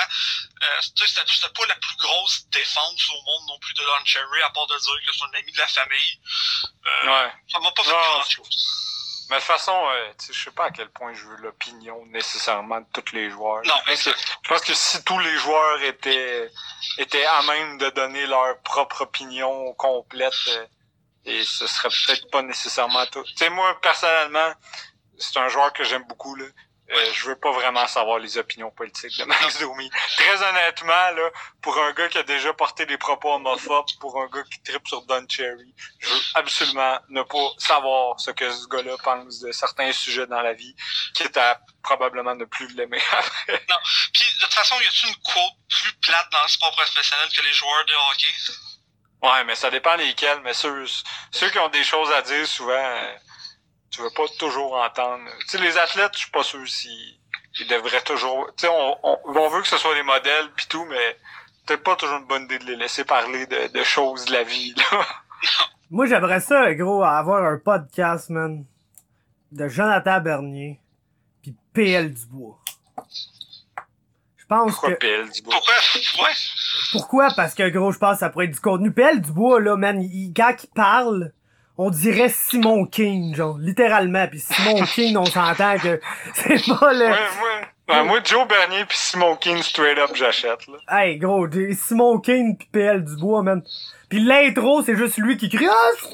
Euh, tu sais, c'était pas la plus grosse défense au monde non plus de Don Cherry, à part de dire que c'est un ami de la famille. Euh, Ouais. Ça m'a pas fait Non, grand chose. Mais de toute façon, euh, tu sais, je sais pas à quel point je veux l'opinion nécessairement de tous les joueurs. Non, je pense, que, je pense que si tous les joueurs étaient étaient à même de donner leur propre opinion complète, euh, et ce serait peut-être pas nécessairement tout. Tu sais, moi personnellement, c'est un joueur que j'aime beaucoup là. Euh, je veux pas vraiment savoir les opinions politiques de Max Domi. Très honnêtement, là, pour un gars qui a déjà porté des propos homophobes, pour un gars qui tripe sur Don Cherry, je veux absolument ne pas savoir ce que ce gars-là pense de certains sujets dans la vie, quitte à probablement ne plus l'aimer après. Puis de toute façon, y a-t-il une quote plus plate dans le sport professionnel que les joueurs de hockey? Ouais, mais ça dépend lesquels, mais ceux, ceux qui ont des choses à dire, souvent, euh, tu veux pas toujours entendre. Tu sais, les athlètes, je suis pas sûr si il devrait toujours... Tu sais, on, on, on veut que ce soit des modèles puis tout, mais peut-être pas toujours une bonne idée de les laisser parler de, de choses de la vie, là. Moi, j'aimerais ça, gros, avoir un podcast, man, de Jonathan Bernier puis PL Dubois. Je pense Pourquoi que... PL du bois? Pourquoi? Ouais. Pourquoi? Parce que, gros, je pense que ça pourrait être du contenu. PL Dubois, là, man, il, quand il parle, on dirait Simon King, genre, littéralement. Puis Simon King, on s'entend que c'est pas le... Ouais, ouais, moi, Joe Bernier puis Simon King straight up, j'achète, là. Hey, gros, Simon King pis PL Dubois, man. Pis l'intro, c'est juste lui qui crie « Ah, c'est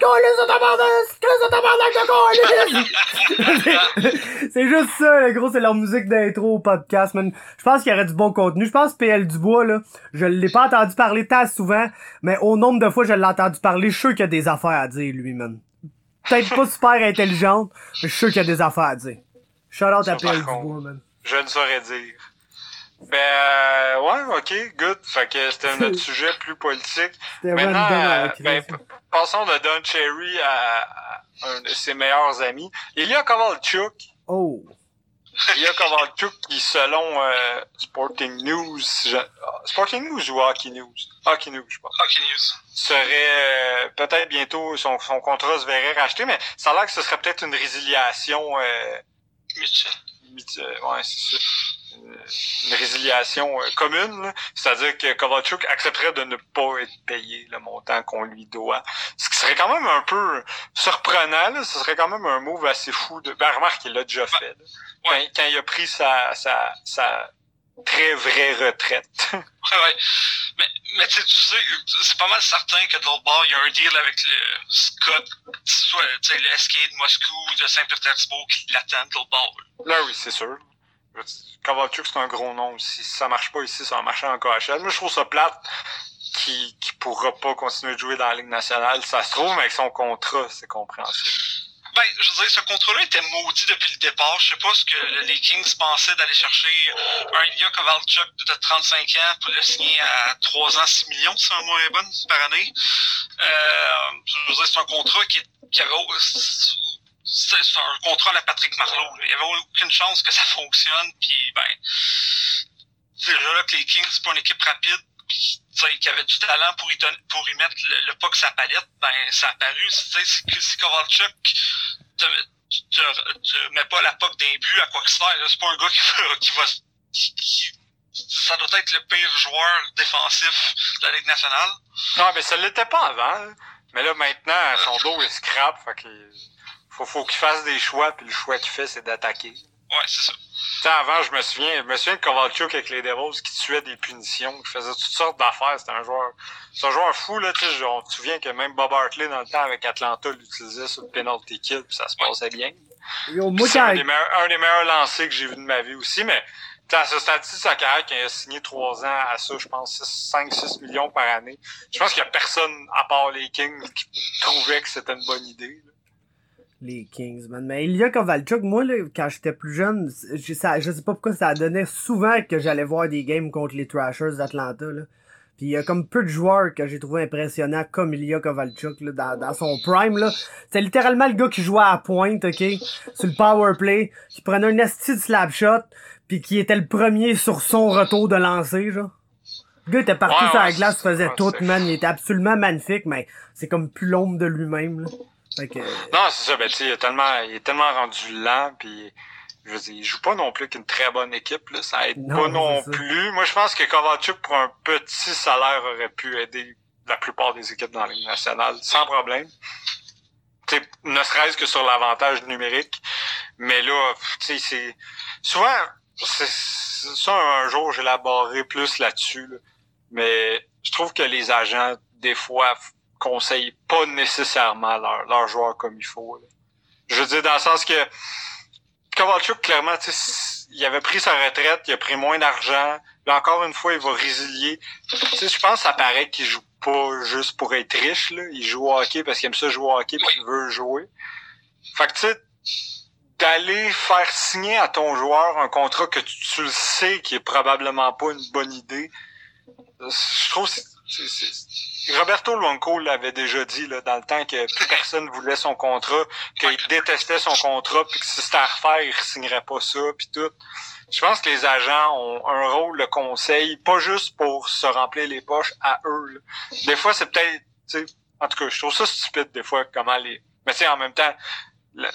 c'est! C'est juste ça, le gros, c'est leur musique d'intro au podcast, man. Je pense qu'il y aurait du bon contenu. Je pense que PL Dubois, là, je l'ai pas entendu parler tant souvent, mais au nombre de fois que je l'ai entendu parler, je suis sûr qu'il y a des affaires à dire, lui, man. Peut-être pas super intelligente, mais je suis sûr qu'il y a des affaires à dire. Shout out à PL. Dubois, man. Je ne saurais dire. Ben, euh, ouais, ok, good. Fait que c'était notre sujet plus politique. Maintenant, euh, crise. ben, passons de Don Cherry à, à un de ses meilleurs amis. Ilya Kovalchuk. Oh. Ilya Kovalchuk qui, selon euh, Sporting News, je- Sporting News ou Hockey News? Hockey News, je pense. Hockey News. Serait euh, peut-être bientôt, son, son contrat se verrait racheté, mais ça a l'air que ce serait peut-être une résiliation euh, euh, ouais, c'est ça. Une, résiliation euh, commune, c'est-à-dire que Kovalchuk accepterait de ne pas être payé le montant qu'on lui doit. Ce qui serait quand même un peu surprenant, là. ce serait quand même un move assez fou. De... Ben, remarque, il l'a déjà fait. là. Quand, ouais. quand il a pris sa, sa, sa très vraie retraite. Ouais, ouais. Mais, mais tu sais, tu sais, c'est pas mal certain que de l'autre bord, il y a un deal avec le Scott, soit, tu sais, le SK de Moscou, de Saint-Pétersbourg qui l'attend de l'autre bord. Là, oui, c'est sûr. Kovalchuk, c'est un gros nom. Si ça marche pas ici, ça va marcher en KHL. Moi, je trouve ça plate qui qui pourra pas continuer de jouer dans la Ligue nationale. Ça se trouve, mais avec son contrat, c'est compréhensible. Ben, je veux dire, ce contrat-là était maudit depuis le départ. Je sais pas ce que le- les Kings pensaient d'aller chercher un Ilya Kovalchuk de 35 ans pour le signer à 3 ans, 6 millions, si ma mémoire est bonne, par année. Euh, je veux dire, c'est un contrat qui, qui avait, c'est un contrat à Patrick Marleau. Il y avait aucune chance que ça fonctionne, puis ben, c'est là que les Kings, c'est pas une équipe rapide, qui avait du talent pour y, pour y mettre le, le puck sa palette, ben, ça a si, si Kovalchuk te, te, te met pas la puck d'un but à quoi que ce soit, c'est pas un gars qui va, qui ça doit être le pire joueur défensif de la Ligue nationale. Non, mais ça l'était pas avant. là. Mais là, maintenant, son dos est scrap. Fait qu'il faut, faut qu'il fasse des choix, puis le choix qu'il fait, c'est d'attaquer. Ouais, c'est ça. Tu sais, avant, je me souviens, je me souviens de Kovalchuk avec les Devils qui tuait des punitions, qui faisait toutes sortes d'affaires. C'était un joueur, c'est un joueur fou, là, tu sais. On se souvient que même Bob Hartley, dans le temps, avec Atlanta, l'utilisait sur le penalty kill, puis ça se passait bien. Yo, moi, C'est un, des meilleurs, un des meilleurs lancers que j'ai vu de ma vie aussi, mais à ce stade-ci de sa carrière, il a signé trois ans à ça, je pense 5-6 millions par année, je pense qu'il y a personne, à part les Kings, qui trouvait que c'était une bonne idée. Les Kings, man. Mais Ilya Kovalchuk, moi, là, quand j'étais plus jeune, je, ça, je sais pas pourquoi ça donnait souvent que j'allais voir des games contre les Thrashers d'Atlanta, là. Puis il y a comme peu de joueurs que j'ai trouvé impressionnants comme Ilya Kovalchuk, là, dans, dans son prime, là. C'est littéralement le gars qui jouait à pointe, ok? Sur le power play, qui prenait un esti de slap shot, puis qui était le premier sur son retour de lancer, genre. Le gars était partout Ouais, sur la glace, faisait tout, man. Il était absolument magnifique, mais c'est comme plus l'ombre de lui-même, que... Non, c'est ça, ben tu sais, il est tellement, il est tellement rendu lent, puis je veux dire, il joue pas non plus qu'une très bonne équipe, là, ça aide Non, pas non ça. plus. Moi, je pense que Kovalchuk, pour un petit salaire, aurait pu aider la plupart des équipes dans la Ligue nationale, sans problème. Tu sais, ne serait-ce que sur l'avantage numérique. Mais là, tu sais, c'est... Souvent, c'est ça, un jour, j'élaborerai plus là-dessus, là. Mais je trouve que les agents, des fois, conseillent pas nécessairement leurs leurs joueurs comme il faut. là. Je veux dire, dans le sens que Kovalchuk, clairement, il avait pris sa retraite, il a pris moins d'argent. Là, encore une fois, il va résilier. Tu sais, je pense que ça paraît qu'il joue pas juste pour être riche, là. Il joue au hockey parce qu'il aime ça jouer au hockey puis qu'il veut jouer. Fait que, tu sais, d'aller faire signer à ton joueur un contrat que tu, tu le sais qui est probablement pas une bonne idée, je trouve Roberto Luongo l'avait déjà dit là, dans le temps que plus personne voulait son contrat, qu'il détestait son contrat, puis que si c'était à refaire, il signerait pas ça, puis tout. Je pense que les agents ont un rôle de conseil, pas juste pour se remplir les poches à eux. Des fois, c'est peut-être, en tout cas, je trouve ça stupide des fois comment les. Mais tu en même temps, le,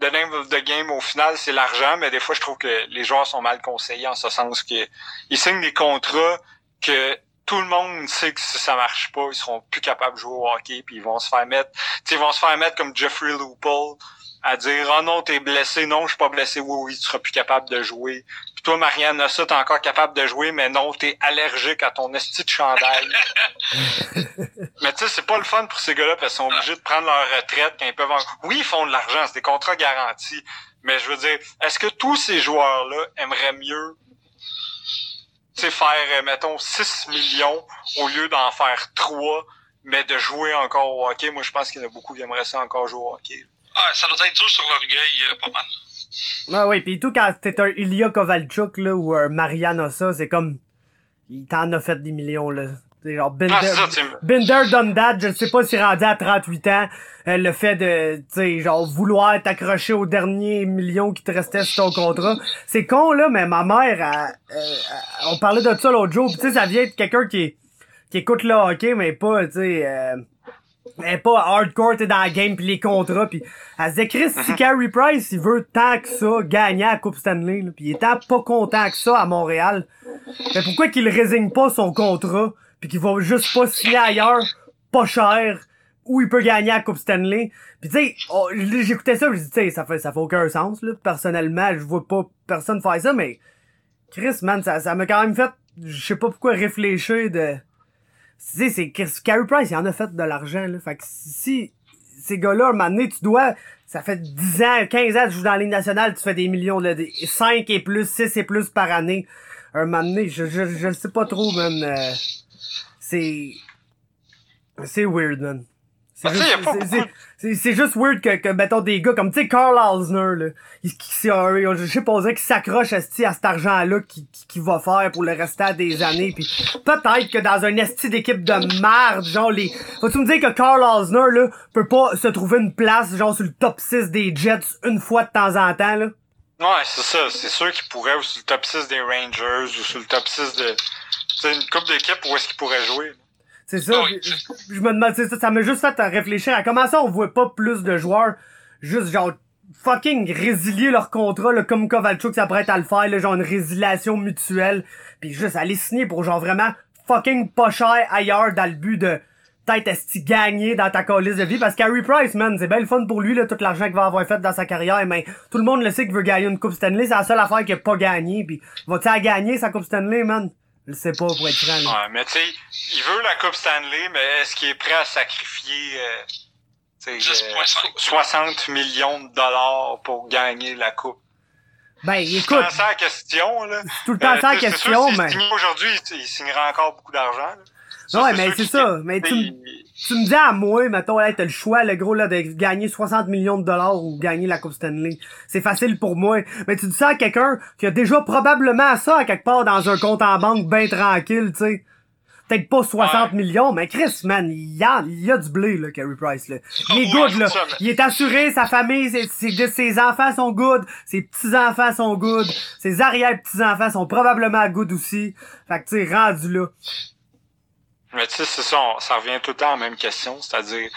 the name of the game au final, c'est l'argent, mais des fois, je trouve que les joueurs sont mal conseillés en ce sens qu'ils signent des contrats que tout le monde sait que si ça marche pas, ils seront plus capables de jouer au hockey, puis ils vont se faire mettre, ils vont se faire mettre comme Jeffrey Loople à dire oh non t'es blessé. Non je suis pas blessé. Oui oui tu seras plus capable de jouer puis toi Marianne ça t'es encore capable de jouer mais non t'es allergique à ton esti de chandail. Mais tu sais c'est pas le fun pour ces gars-là parce qu'ils sont obligés de prendre leur retraite quand ils peuvent oui ils font de l'argent c'est des contrats garantis. Mais je veux dire est-ce que tous ces joueurs là aimeraient mieux tu faire euh, mettons 6 millions au lieu d'en faire 3 mais de jouer encore au hockey moi je pense qu'il y en a beaucoup qui aimeraient ça encore jouer au hockey ah, ça doit être dur sur l'orgueil, euh, pas mal. Ah oui, pis tout quand t'es un Ilya Kovalchuk, là, ou un Mariana ça, c'est comme, il t'en a fait des millions, là. C'est genre Binder, ah, done that, je sais pas s'il rendu à 38 ans, euh, le fait de, tu sais, genre, vouloir t'accrocher au dernier million qui te restait sur ton contrat. C'est con, là, mais ma mère, on parlait de ça l'autre jour, tu sais, ça vient de quelqu'un qui, qui écoute le hockey, mais pas, tu sais, euh, elle est pas hardcore, t'es dans la game pis les contrats pis elle se dit Chris, si Carey Price il veut tant que ça gagner à la Coupe Stanley là, pis il est tant pas content que ça à Montréal, mais pourquoi qu'il résigne pas son contrat? Pis qu'il va juste pas signer ailleurs, pas cher, où il peut gagner à la Coupe Stanley. Pis tu sais, oh, j'écoutais ça, je dis tu sais, ça fait ça fait aucun sens là. Personnellement, je vois pas personne faire ça, mais Chris man, ça ça m'a quand même fait, je sais pas pourquoi réfléchir de tu sais, c'est Carey Price, il en a fait de l'argent, là. Fait que si ces gars-là, un moment donné, tu dois, ça fait 10 ans, 15 ans tu joues dans la nationale, tu fais des millions, là, 5 et plus, 6 et plus par année. Un moment donné, je, je, je sais pas trop, man. Euh, c'est, c'est weird, man. C'est juste, c'est juste weird que, que, mettons, des gars comme, tu sais, Carl Alsner, là, qui, je sais pas, qui s'accroche à, à cet argent-là qui, qui, va faire pour le restant des années, puis peut-être que dans un esti d'équipe de merde, genre, les... Faut-tu me dire que Carl Alsner, là, peut pas se trouver une place, genre, sur le top 6 des Jets une fois de temps en temps, là? Ouais, c'est ça. C'est sûr qu'il pourrait, ou sur le top 6 des Rangers, ou sur le top 6 de... C'est une coupe d'équipe où est-ce qu'il pourrait jouer, c'est ça. Je, me demande, ça, ça m'a juste fait réfléchir à comment ça on voit pas plus de joueurs juste genre fucking résilier leur contrat là, comme Kovalchuk s'apprête à le faire, là, genre une résiliation mutuelle, puis juste aller signer pour genre vraiment fucking pas cher ailleurs dans le but de peut-être est gagner dans ta colise de vie parce qu'Harry Price man c'est bien le fun pour lui là tout l'argent qu'il va avoir fait dans sa carrière mais tout le monde le sait qu'il veut gagner une coupe Stanley c'est la seule affaire qu'il a pas gagné puis va-t-il gagner sa coupe Stanley man? Je sais pas pour être franc. Ouais, mais tu sais, il veut la Coupe Stanley, mais est-ce qu'il est prêt à sacrifier euh, 60 euh, millions de dollars pour gagner la Coupe? Ben, écoute. C'est ça la question, là. tout le temps ça la euh, question, mais. aujourd'hui, il signera encore beaucoup d'argent, ouais, mais c'est ça. Mais tu, tu me dis à moi, mettons, là, t'as le choix, le gros, là, de gagner 60 millions de dollars ou gagner la Coupe Stanley. C'est facile pour moi. Mais tu dis ça à quelqu'un qui a déjà probablement ça à quelque part dans un compte en banque bien tranquille, tu sais. Peut-être pas 60 millions, mais Chris, man, il y a, il y a du blé, là, Carey Price, là. Il est good, là. Il est assuré, sa famille, ses, ses, enfants sont good, ses petits-enfants sont good, ses arrière-petits-enfants sont probablement good aussi. Fait que, tu sais, rendu là. Mais tu sais, c'est ça, ça revient tout le temps à la même question, c'est-à-dire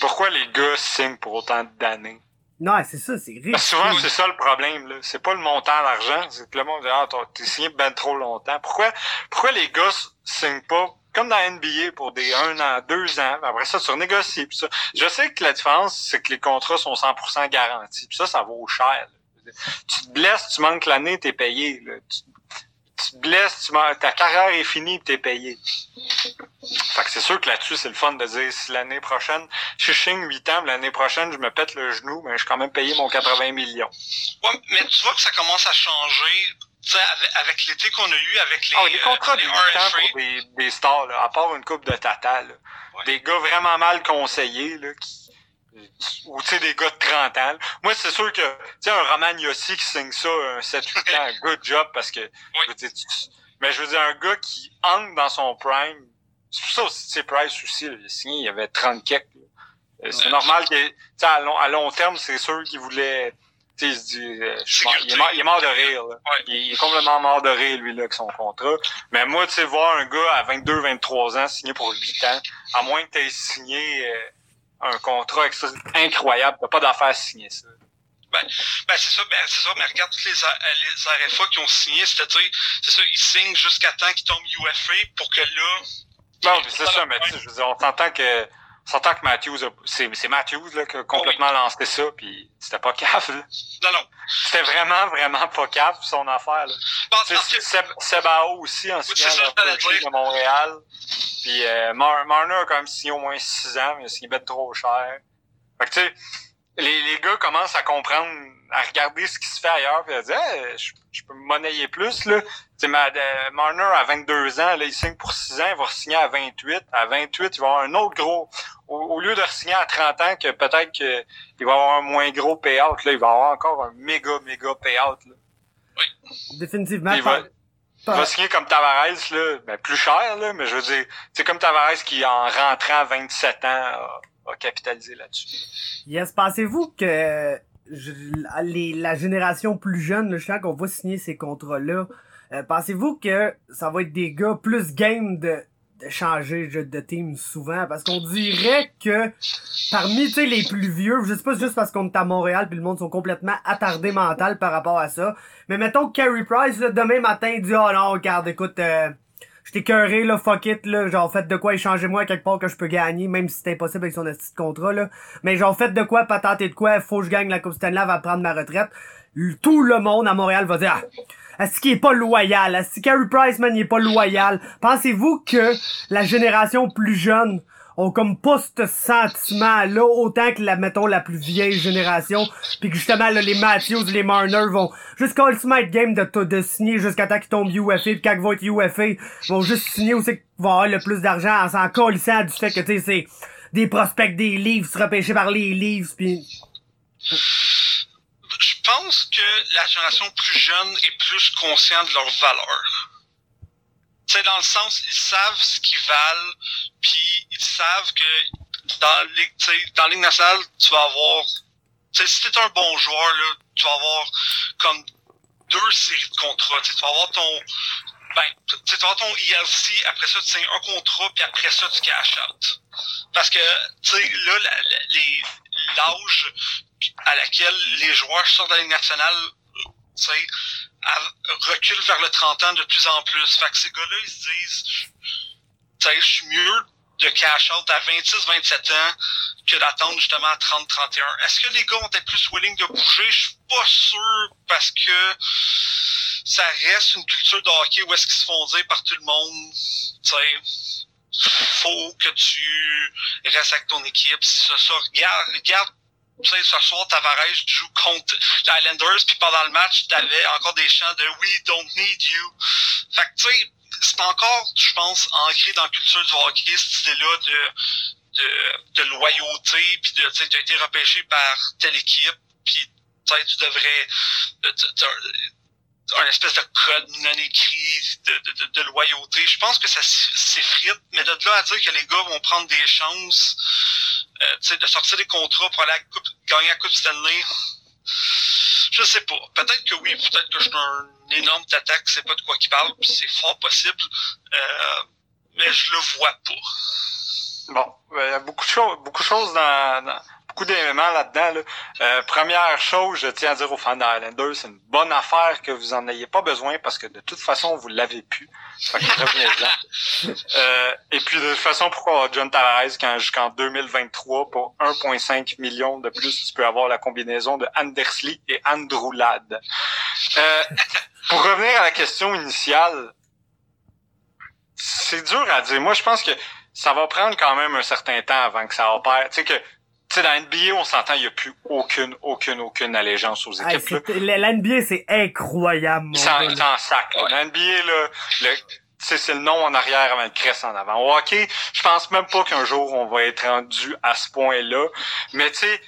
pourquoi les gars signent pour autant d'années? Non, c'est ça, c'est riche. souvent, c'est ça le problème, là. C'est pas le montant d'argent, c'est que le monde dit, ah, t'es signé ben trop longtemps. Pourquoi, pourquoi les gars signent pas, comme dans NBA, pour des un an, deux ans, après ça, tu renégocies, pis ça. Je sais que la différence, c'est que les contrats sont 100% garantis, pis ça, ça vaut cher, Tu te blesses, tu manques l'année, t'es payé, là tu te blesses, tu ta carrière est finie, t'es payé. Fait que c'est sûr que là-dessus, c'est le fun de dire si l'année prochaine, je signe 8 ans, l'année prochaine, je me pète le genou, mais je suis quand même payé mon 80 millions. Ouais, mais tu vois que ça commence à changer. Avec, avec l'été qu'on a eu avec les, oh, les contrats euh, des 8 ans pour des, des stars, là, à part une coupe de tata, là. des gars vraiment mal conseillés là, qui, ou tu sais des gars de 30 ans. Moi, c'est sûr que tu sais un Roman Yossi qui signe ça un 7 8 ans, good job parce que mais je veux dire un gars qui entre dans son prime C'est pour ça aussi, tu Price aussi, il a signé, il y avait 30 kecks. Euh, c'est normal que, à long, à long terme, c'est sûr qu'il voulait, tu sais, il se dit, euh, il, est mort, il, est mort, de rire, là. Il, est complètement mort de rire, lui, là, avec son contrat. Mais moi, tu sais, voir un gars à 22, 23 ans signer pour 8 ans, à moins que tu aies signé euh, un contrat incroyable, t'as pas d'affaire à signer ça. Ben, ben c'est ça, ben, c'est ça, mais regarde tous les, les RFA qui ont signé, c'est-à-dire, c'est ça, ils signent jusqu'à temps qu'ils tombent UFA pour que là. Non, c'est ça, mais tu je veux dire, on s'entend que s'entend que Matthews, c'est Matthews là, qui a complètement lancé ça, puis c'était pas cave. Là. Non, non. C'était vraiment, vraiment pas cave son affaire. Là. Bon, que... Seb, Sebao aussi, en signant le de Montréal. Puis euh, Marner a quand même signé au moins 6 ans, mais il bête trop cher. Fait que tu sais, les, les gars commencent à comprendre, à regarder ce qui se fait ailleurs, puis à dire je, je, peux me monnayer plus là. Tu sais, euh, Marner à 22 ans, là, il signe pour 6 ans, il va signer à 28. À 28, il va avoir un autre gros. Au, lieu de signer à 30 ans, que peut-être qu'il va avoir un moins gros payout, là, il va avoir encore un méga, méga payout. Là. Oui. Définitivement. Il va, il va signer comme Tavares, là, ben, plus cher, là, mais je veux dire, c'est comme Tavares qui, en rentrant à 27 ans, a capitaliser là-dessus. Yes, pensez-vous que les, la génération plus jeune, je sens qu'on va signer ces contrats-là, euh, pensez-vous que ça va être des gars plus game de, de changer de team souvent? Parce qu'on dirait que parmi les plus vieux, je sais pas juste parce qu'on est à Montréal puis le monde sont complètement attardés mental par rapport à ça, mais mettons que Carey Price, là, demain matin, dit « Oh non, regarde, écoute... Euh, j'étais cœuré là, fuck it, là, genre fait de quoi échanger-moi quelque part que je peux gagner, même si c'est impossible avec son petit contrat, là. Mais genre fait de quoi, pas tenter de quoi, faut que je gagne la Coupe Stanley va prendre ma retraite. Tout le monde à Montréal va dire ah, est-ce qu'il est pas loyal? Est-ce que Carey Price, man, il est pas loyal? Pensez-vous que la génération plus jeune ont comme pas ce sentiment-là autant que la, mettons, la plus vieille génération. Puis que justement, là, les Matthews, les Marner vont jusqu'à Ultimate Game de, de signer jusqu'à temps qu'ils tombent UFA. Puis quand ils vont être UFA, vont juste signer c'est qu'ils vont avoir le plus d'argent en s'en colissant du fait que, tu sais, c'est des prospects des livres, se repêcher par les livres, puis... Je pense que la génération plus jeune est plus consciente de leur valeur c'est dans le sens, ils savent ce qu'ils valent, puis ils savent que dans les, dans Ligue nationale, tu vas avoir, si t'es un bon joueur, là, tu vas avoir comme deux séries de contrats. Tu vas avoir ton, ben, tu vas avoir ton ELC, après ça, tu signes un contrat, puis après ça, tu cash out. Parce que, tu sais, là, les, l'âge à laquelle les joueurs sortent de la Ligue nationale, tu sais, recule vers le 30 ans de plus en plus. Fait que ces gars-là, ils se disent, tu sais, je suis mieux de cash out à 26-27 ans que d'attendre justement à 30-31. Est-ce que les gars vont être plus willing de bouger? Je suis pas sûr parce que ça reste une culture de hockey où est-ce qu'ils se font dire par tout le monde, tu sais, faut que tu restes avec ton équipe. Ça, ça regarde, regarde tu sais, ce soir, Tavares joue contre les Islanders, puis pendant le match, t'avais encore des chants de We don't need you. Fait que, tu sais, c'est encore, je pense, ancré dans la culture du hockey, cette idée-là de, de, de loyauté, puis de, tu sais, tu as été repêché par telle équipe, puis tu devrais, un espèce de code non écrit de, de, de, loyauté. Je pense que ça s'effrite, mais de là à dire que les gars vont prendre des chances euh, de sortir des contrats pour aller à coupe, gagner la Coupe Stanley, je sais pas. Peut-être que oui, peut-être que je suis un énorme tata qui sait pas de quoi qu'il parle, puis c'est fort possible, euh, mais je le vois pas. Bon, il y a beaucoup de choses, beaucoup de choses dans, dans beaucoup d'éléments là-dedans. Là. Euh, première chose, je tiens à dire aux fans d'Islanders, c'est une bonne affaire que vous en ayez pas besoin parce que de toute façon, vous l'avez plus. Fait que euh, et puis de toute façon, pourquoi John Tavares quand jusqu'en 2023 pour 1,5 million de plus, tu peux avoir la combinaison de Andersley et Andrew Ladd. Euh, pour revenir à la question initiale, c'est dur à dire. Moi, je pense que ça va prendre quand même un certain temps avant que ça opère. Tu sais que sais, dans NBA, on s'entend, il n'y a plus aucune, aucune, aucune allégeance aux équipes. la NBA, c'est incroyable. C'est en, sac. Dans NBA, là, le, c'est le nom en arrière avant le crest en avant. Au hockey, je pense même pas qu'un jour on va être rendu à ce point-là. Mais tu sais,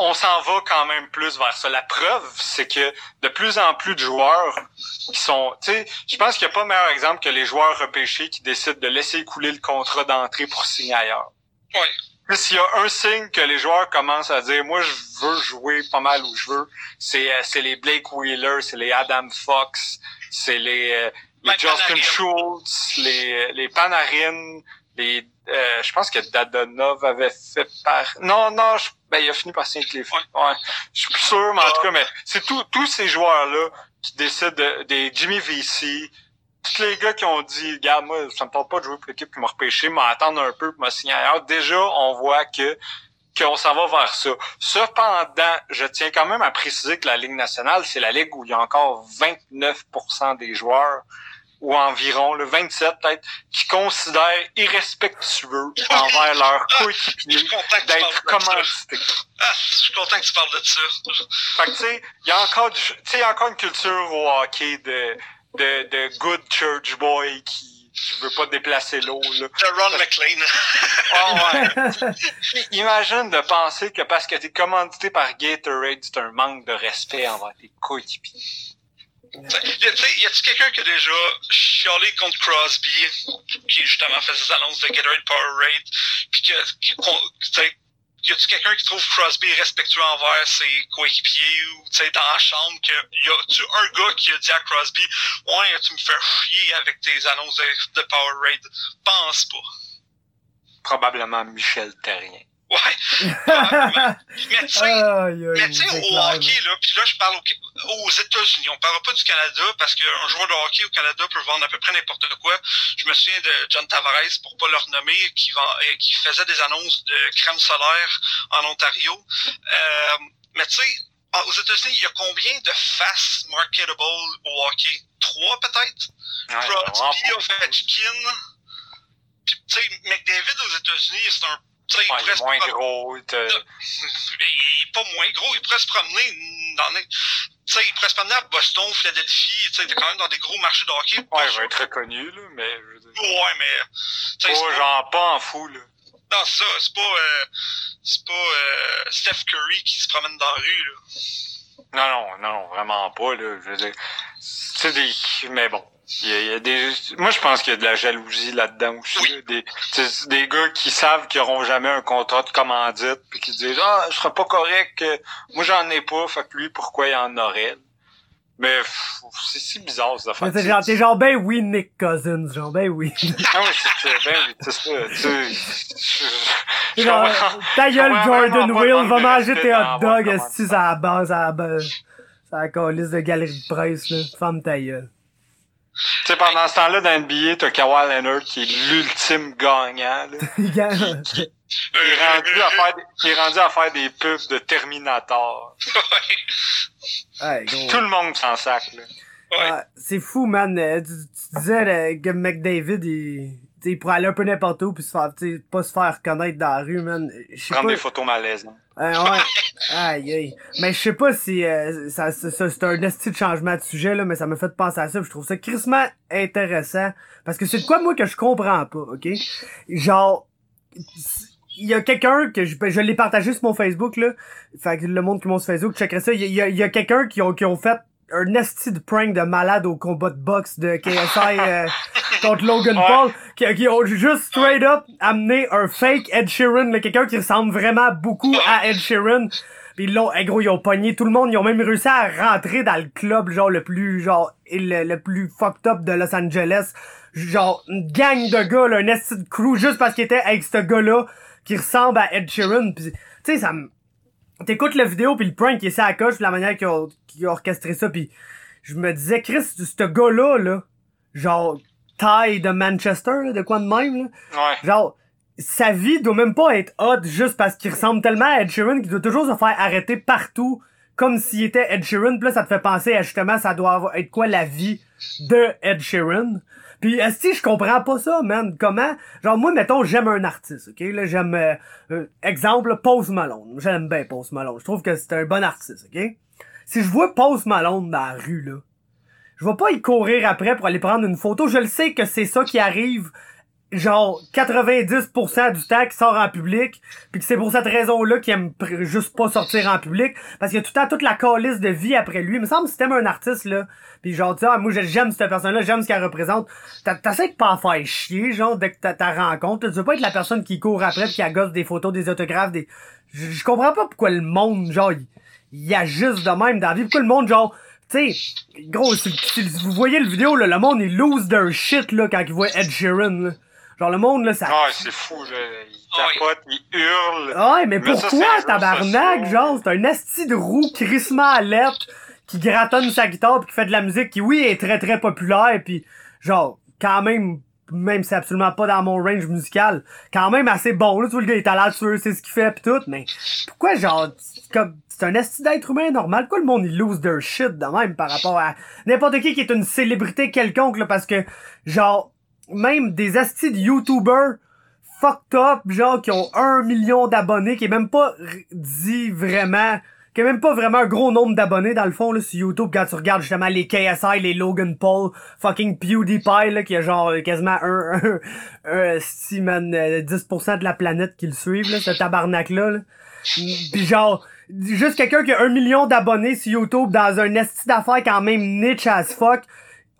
on s'en va quand même plus vers ça. La preuve, c'est que de plus en plus de joueurs qui sont, tu sais, je pense qu'il n'y a pas meilleur exemple que les joueurs repêchés qui décident de laisser couler le contrat d'entrée pour signer ailleurs. Ouais. S'il y a un signe que les joueurs commencent à dire, moi, je veux jouer pas mal où je veux, c'est euh, c'est les Blake Wheeler, c'est les Adam Fox, c'est les, euh, les Justin Panarin. Schultz, les, euh, les Panarin, les, euh, je pense que Dadonov avait fait par, non, non, je- ben, il a fini par signer avec les filles. Ouais. Je suis plus sûr, mais en tout cas, mais c'est tous tous ces joueurs-là qui décident de- des Jimmy VC, tous les gars qui ont dit, regarde, moi, ça me tente pas de jouer pour l'équipe qui m'a repêché, m'attendre un peu pour me signer ailleurs. Déjà, on voit que qu'on s'en va vers ça. Cependant, je tiens quand même à préciser que la Ligue nationale, c'est la ligue où il y a encore 29% des joueurs ou environ le 27 peut-être qui considèrent irrespectueux envers leurs Je coéquipiers d'être commandités. Ah, je suis content que tu parles de ça. Fait que tu sais, il y a encore du- tu sais, il y a encore une culture au hockey de de, de good church boy qui qui veut pas déplacer l'eau là. De Ron McLean. Ah ouais. Imagine de penser que parce que t'es commandité par Gatorade, c'est un manque de respect envers tes coéquipiers. Y a-tu quelqu'un qui a déjà chialé contre Crosby, qui justement fait ses annonces de Gatorade Powerade, puis que, sais, y a-tu quelqu'un qui trouve Crosby respectueux envers ses coéquipiers ou tu sais dans la chambre que y a-tu un gars qui a dit à Crosby, ouais, tu me fais chier avec tes annonces de, de Powerade, pense pas. Probablement Michel Terrien. Ouais, mais tu sais, au clair, hockey, là, puis là, je parle au- aux États-Unis. On parlera pas du Canada parce qu'un joueur de hockey au Canada peut vendre à peu près n'importe quoi. Je me souviens de John Tavares, pour pas le renommer, qui, vend, euh, qui faisait des annonces de crème solaire en Ontario. Euh, mais tu sais, aux États-Unis, il y a combien de faces marketable au hockey? Trois, peut-être? Ouais, Crosby. Ovechkin. Puis, tu sais, McDavid aux États-Unis, c'est un... il Ouais, il est moins gros. il est pas moins gros, il pourrait se promener dans les... Tu sais, il pourrait se promener à Boston, Philadelphie, tu sais, t'es quand même dans des gros marchés de hockey. Ouais, il va être reconnu, là, mais je veux dire. Ouais, mais... c'est Pas pas- genre pas en fou, là. Non, c'est ça, c'est pas... euh, c'est pas euh, Steph Curry qui se promène dans la rue, là. Non, non, non, vraiment pas, là. Je veux dire. C'est des. Mais bon. Il y, a, il y a des. Moi, je pense qu'il y a de la jalousie là-dedans aussi. Oui. Des, des gars qui savent qu'ils auront jamais un contrat de commandite, puis qui disent Ah, je serais pas correct. euh, Moi, j'en ai pas, fait que lui, pourquoi il en aurait? Mais c'est si bizarre, ça. Mais T'es genre, t'es genre ben oui Nick Cousins, genre ben oui. Ah oui, c'est ça. Ben oui, c'est ça. Tu sais, je- je Genre, ta je gueule Jordan Will va manger tes hot dogs si à la base, à la base? C'est la calice de galerie de presse, là. Femme ta gueule. Tu sais, pendant ce temps-là, dans NBA, t'as Kawhi Leonard qui est l'ultime gagnant, là. Est rendu à faire des, il est rendu à faire des pubs de Terminator. ouais. Tout le monde s'en sac, là. Ouais. C'est fou, man. Euh, Tu, tu disais là, que McDavid, il, il pourrait aller un peu n'importe où puis se faire, pas se faire reconnaître dans la rue, man. Je sais Prendre pas. des photos malaisantes. Euh, ouais. Aïe, aïe. Mais je sais pas si euh, ça, ça, c'est un esti de changement de sujet, là, mais ça me fait penser à ça. puis Je trouve ça crissement intéressant. Parce que c'est de quoi, moi, que je comprends pas, OK? Genre, il y a quelqu'un que je, je l'ai partagé sur mon Facebook, là. Fait que le monde qui monte sur Facebook, checkerait ça. Il y a, y a quelqu'un qui ont, qui ont fait un esti de prank de malade au combat de boxe de KSI euh, contre Logan Ouais. Paul qui, qui ont juste straight up amené un fake Ed Sheeran, quelqu'un qui ressemble vraiment beaucoup à Ed Sheeran. Pis ils l'ont, eh, gros, ils ont pogné tout le monde, ils ont même réussi à rentrer dans le club, genre, le plus, genre, le, le plus fucked up de Los Angeles. Genre, une gang de gars, là, un esti de crew, juste parce qu'il était avec ce gars-là, qui ressemble à Ed Sheeran. Pis, tu sais, ça me, t'écoutes la vidéo puis le prank qui est à la coche pis la manière qu'ils ont, qu'ils ont orchestré ça puis je me disais Chris ce gars-là là genre taille de Manchester là, de quoi de même là. Ouais. genre sa vie doit même pas être hot juste parce qu'il ressemble tellement à Ed Sheeran qu'il doit toujours se faire arrêter partout comme s'il était Ed Sheeran. Puis là ça te fait penser à justement ça doit avoir- être quoi la vie de Ed Sheeran puis si je comprends pas ça, man. Comment? Genre moi, mettons, j'aime un artiste, ok? Là, j'aime euh, euh, exemple Post Malone. J'aime bien Post Malone. Je trouve que c'est un bon artiste, ok? Si je vois Post Malone dans la rue là, je vais pas y courir après pour aller prendre une photo. Je le sais que c'est ça qui arrive genre 90% du temps qui sort en public, puis que c'est pour cette raison-là qu'il aime juste pas sortir en public, parce qu'il y a tout le temps toute la calice de vie après lui. Il me semble que si t'aimes un artiste, là, puis genre, tu ah, moi j'ai- j'aime cette personne-là, j'aime ce qu'elle représente, t'essaies de pas en faire chier, genre, dès que t'as ta rencontre. Tu veux pas être la personne qui court après pis qui gosse des photos, des autographes, des... Je comprends pas pourquoi le monde, genre, il il y a juste de même dans la vie. Pourquoi le monde, genre, tu sais, gros, si, vous voyez le vidéo, là, le monde, il lose their shit, là, quand il voit Ed Sheeran, là. Genre, le monde, là, ça... Ah, c'est fou, là. Il capote, il hurle. Ah Ouais, mais Mais ça, pourquoi, un tabarnak, genre, c'est un asti de roux crissement à lettre, qui gratonne sa guitare pis qui fait de la musique qui, oui, est très très populaire pis genre, quand même, même si c'est absolument pas dans mon range musical, quand même assez bon, là, tu vois, le gars, il est talentueux, c'est ce qu'il fait pis tout, mais pourquoi, genre, c'est comme, c'est un esti d'être humain normal, pourquoi le monde, il lose their shit de même par rapport à n'importe qui qui est une célébrité quelconque, là, parce que, genre, même des astis de YouTubers fucked up, genre, qui ont un million d'abonnés, qui est même pas dit vraiment, qui a même pas vraiment un gros nombre d'abonnés, dans le fond, là, sur YouTube, quand tu regardes justement les KSI, les Logan Paul, fucking PewDiePie, là, qui a genre euh, quasiment un, un, un esti, man, euh, 10% de la planète qui le suivent, là, ce tabarnak-là, là. Pis genre, juste quelqu'un qui a un million d'abonnés sur YouTube dans un esti d'affaires quand même niche as fuck,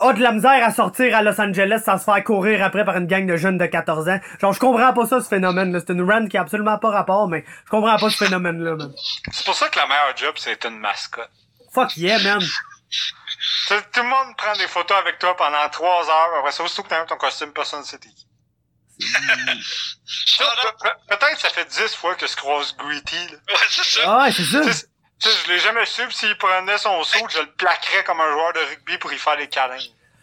a de la misère à sortir à Los Angeles sans se faire courir après par une gang de jeunes de 14 ans. Genre, je comprends pas ça, ce phénomène-là. C'est une run qui a absolument pas rapport, mais je comprends pas ce phénomène-là, man. C'est pour ça que la meilleure job, c'est une mascotte. Fuck yeah, man. Tu sais, Tout le monde prend des photos avec toi pendant trois heures. Après ça, aussitôt que t'as ton costume, personne ne sait qui. Pe- Peut-être ça fait dix fois que je croise Greety, là. Ouais, c'est ça. Ah ouais, c'est ça. Tu sais, je l'ai jamais su, pis s'il prenait son saut, je le plaquerais comme un joueur de rugby pour y faire des câlins.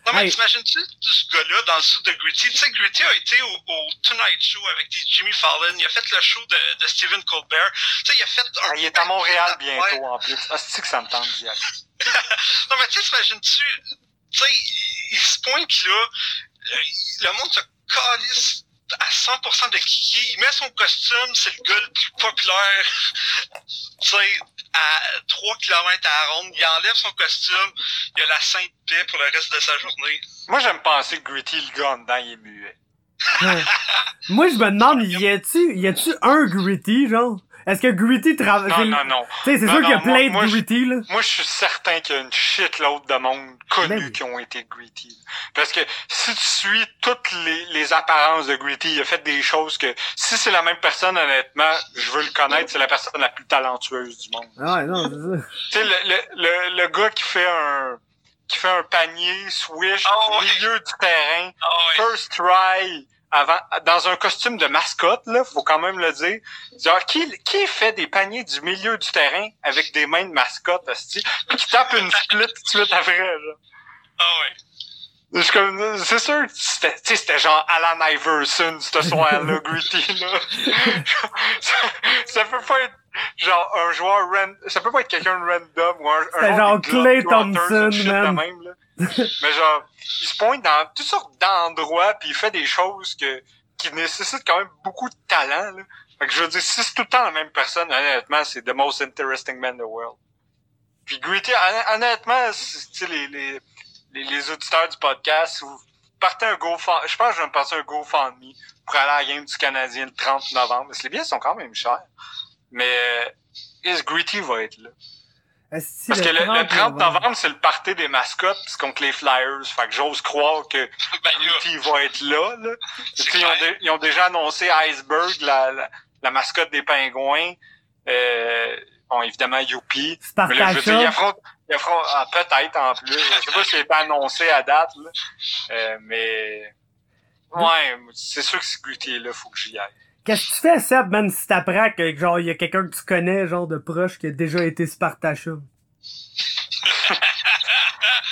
Non, mais Hey. t'imagines-tu ce gars-là dans le sou de Gritty? Tu sais, Gritty a été au, au Tonight Show avec des Jimmy Fallon. Il a fait le show de, de Stephen Colbert. Tu sais, il a fait un... Ah, Il est à Montréal bientôt, Ouais. en plus. Ah, c'est que ça me tente d'y aller? Non, mais tu sais, t'imagines-tu... Tu sais, il, il se pointe là, le, le monde se calisse à 100% de qui il met son costume, c'est le gars le plus populaire, tu sais, à 3 km à la ronde. Il enlève son costume, il a la sainte paix pour le reste de sa journée. Moi, j'aime penser que Gritty, le gars en dedans, il est muet. Ouais. Moi, je me demande, y a-tu, y a-tu un Gritty, genre? Est-ce que Gritty travaille... Non, non, non. Tu sais, c'est sûr qu'il y a plein moi, de Gritty, là. Moi, je suis certain qu'il y a une shitload de monde connu Ben qui ont été Gritty. Parce que si tu suis toutes les, les apparences de Gritty, il a fait des choses que, si c'est la même personne, honnêtement, je veux le connaître, c'est la personne la plus talentueuse du monde. Ah ouais, non, c'est ça. Tu sais, le, le, le, le gars qui fait un, qui fait un panier, swish, au ouais. milieu du terrain, Ah first try, avant, dans un costume de mascotte, là, faut quand même le dire. Genre, qui, qui fait des paniers du milieu du terrain avec des mains de mascotte, hostie, puis qui tape une split tout de suite après, genre? Ah ouais. Suis comme, c'est sûr, c'était, c'était genre Alan Iverson, ce soir-là, Gritty, là. ça, ça peut pas être, genre, un joueur random, ça peut pas être quelqu'un de random, ou un, un genre Globetrotters, Thompson, man. même, là. Mais genre, il se pointe dans toutes sortes d'endroits, puis il fait des choses que, qui nécessitent quand même beaucoup de talent, là. Fait que je veux dire, si c'est tout le temps la même personne, honnêtement, c'est the most interesting man in the world. Puis hon- honnêtement, les, les, les, les auditeurs du podcast, vous partez un GoFundMe, je pense que je vais me passer un GoFundMe pour aller à la game du Canadien le 30 novembre. Parce que les billets sont quand même chers. Mais, euh, Is Gritty va être là. Parce que le, le 30 novembre, c'est le party des mascottes, c'est contre les Flyers. Fait que j'ose croire que Ben va être là, là. Puis ils, ont ils ont déjà annoncé Iceberg, la, la, la mascotte des pingouins. Euh, bon, évidemment, Youpi. Mais là, je veux dire, ah, peut-être en plus. Je sais pas si c'est pas annoncé à date, là. Euh, mais, ouais, c'est sûr que si Gritty est là, faut que j'y aille. Qu'est-ce que tu fais, Seb, man, si t'apprends que, genre, il y a quelqu'un que tu connais, genre, de proche, qui a déjà été Spartacha?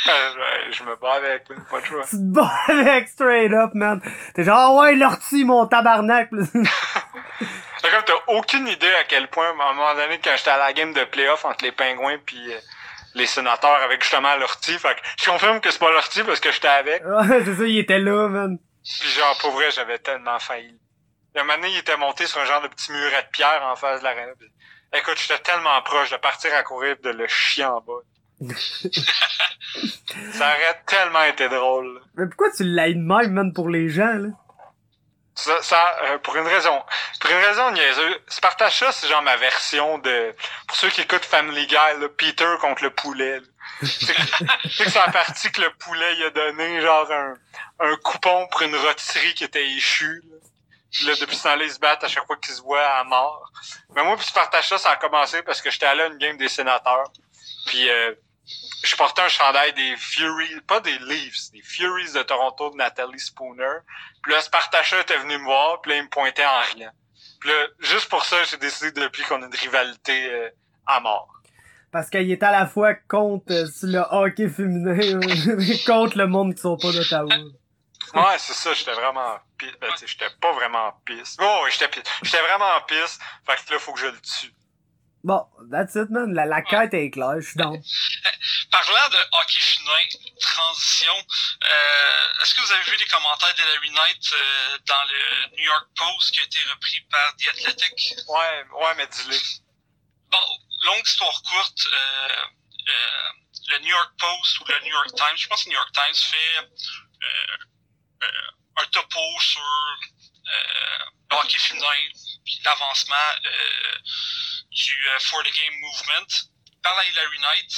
Euh, je, je me bats avec, pas de choix. Tu te bats avec straight up, man. T'es genre, ah ouais, l'ortie, mon tabarnak. Fait comme t'as aucune idée à quel point, à un moment donné, quand j'étais à la game de playoff entre les pingouins puis euh, les sénateurs avec justement l'ortie, fait que je confirme que c'est pas l'ortie parce que j'étais avec. ouais, c'est ça, il était là, man. Puis genre, pour vrai, j'avais tellement failli. Il y a un moment donné, il était monté sur un genre de petit muret de pierre en face de puis- Écoute, j'étais tellement proche de partir à courir de le chier en bas. Ça aurait tellement été drôle. là. Mais pourquoi tu l'aides même, man, pour les gens, là? Ça, ça euh, pour une raison. Pour une raison niaiseuse. Spartacus, c'est genre ma version de. Pour ceux qui écoutent Family Guy, là, Peter contre le poulet. C'est que c'est la partie que le poulet il a donné genre un, un coupon pour une rôtisserie qui était échue. Là. Là depuis ce temps-là, ils se battent à chaque fois qu'ils se voient à mort. Mais moi, puis Spartacus, ça a commencé parce que j'étais allé à une game des sénateurs. Puis euh, je portais un chandail des Furies, pas des Leafs, des Furies de Toronto de Natalie Spooner. Puis là, Spartacus était venu me voir, puis là, il me pointait en rien. Puis là, juste pour ça, j'ai décidé depuis qu'on a une rivalité euh, à mort. Parce qu'il est à la fois contre euh, le hockey féminin contre le monde qui sont pas d'Ottawa. Ouais, c'est ça, j'étais vraiment pisse. Ben, j'étais pas vraiment pisse. Oh, ouais, j'étais pisse. J'étais vraiment pisse. Fait que là, faut que je le tue. Bon, that's it, man. La, la quête est claire, je suis dans. Parlant de hockey féminin, transition, euh, est-ce que vous avez vu les commentaires d'Hillary Knight euh, dans le New York Post qui a été repris par The Athletic? Ouais, ouais, mais dis-le. Bon, longue histoire courte, euh, euh, le New York Post ou le New York Times, je pense que le New York Times fait un topo sur euh, le hockey féminin, l'avancement euh, du euh, For the Game Movement par la Hillary Knight.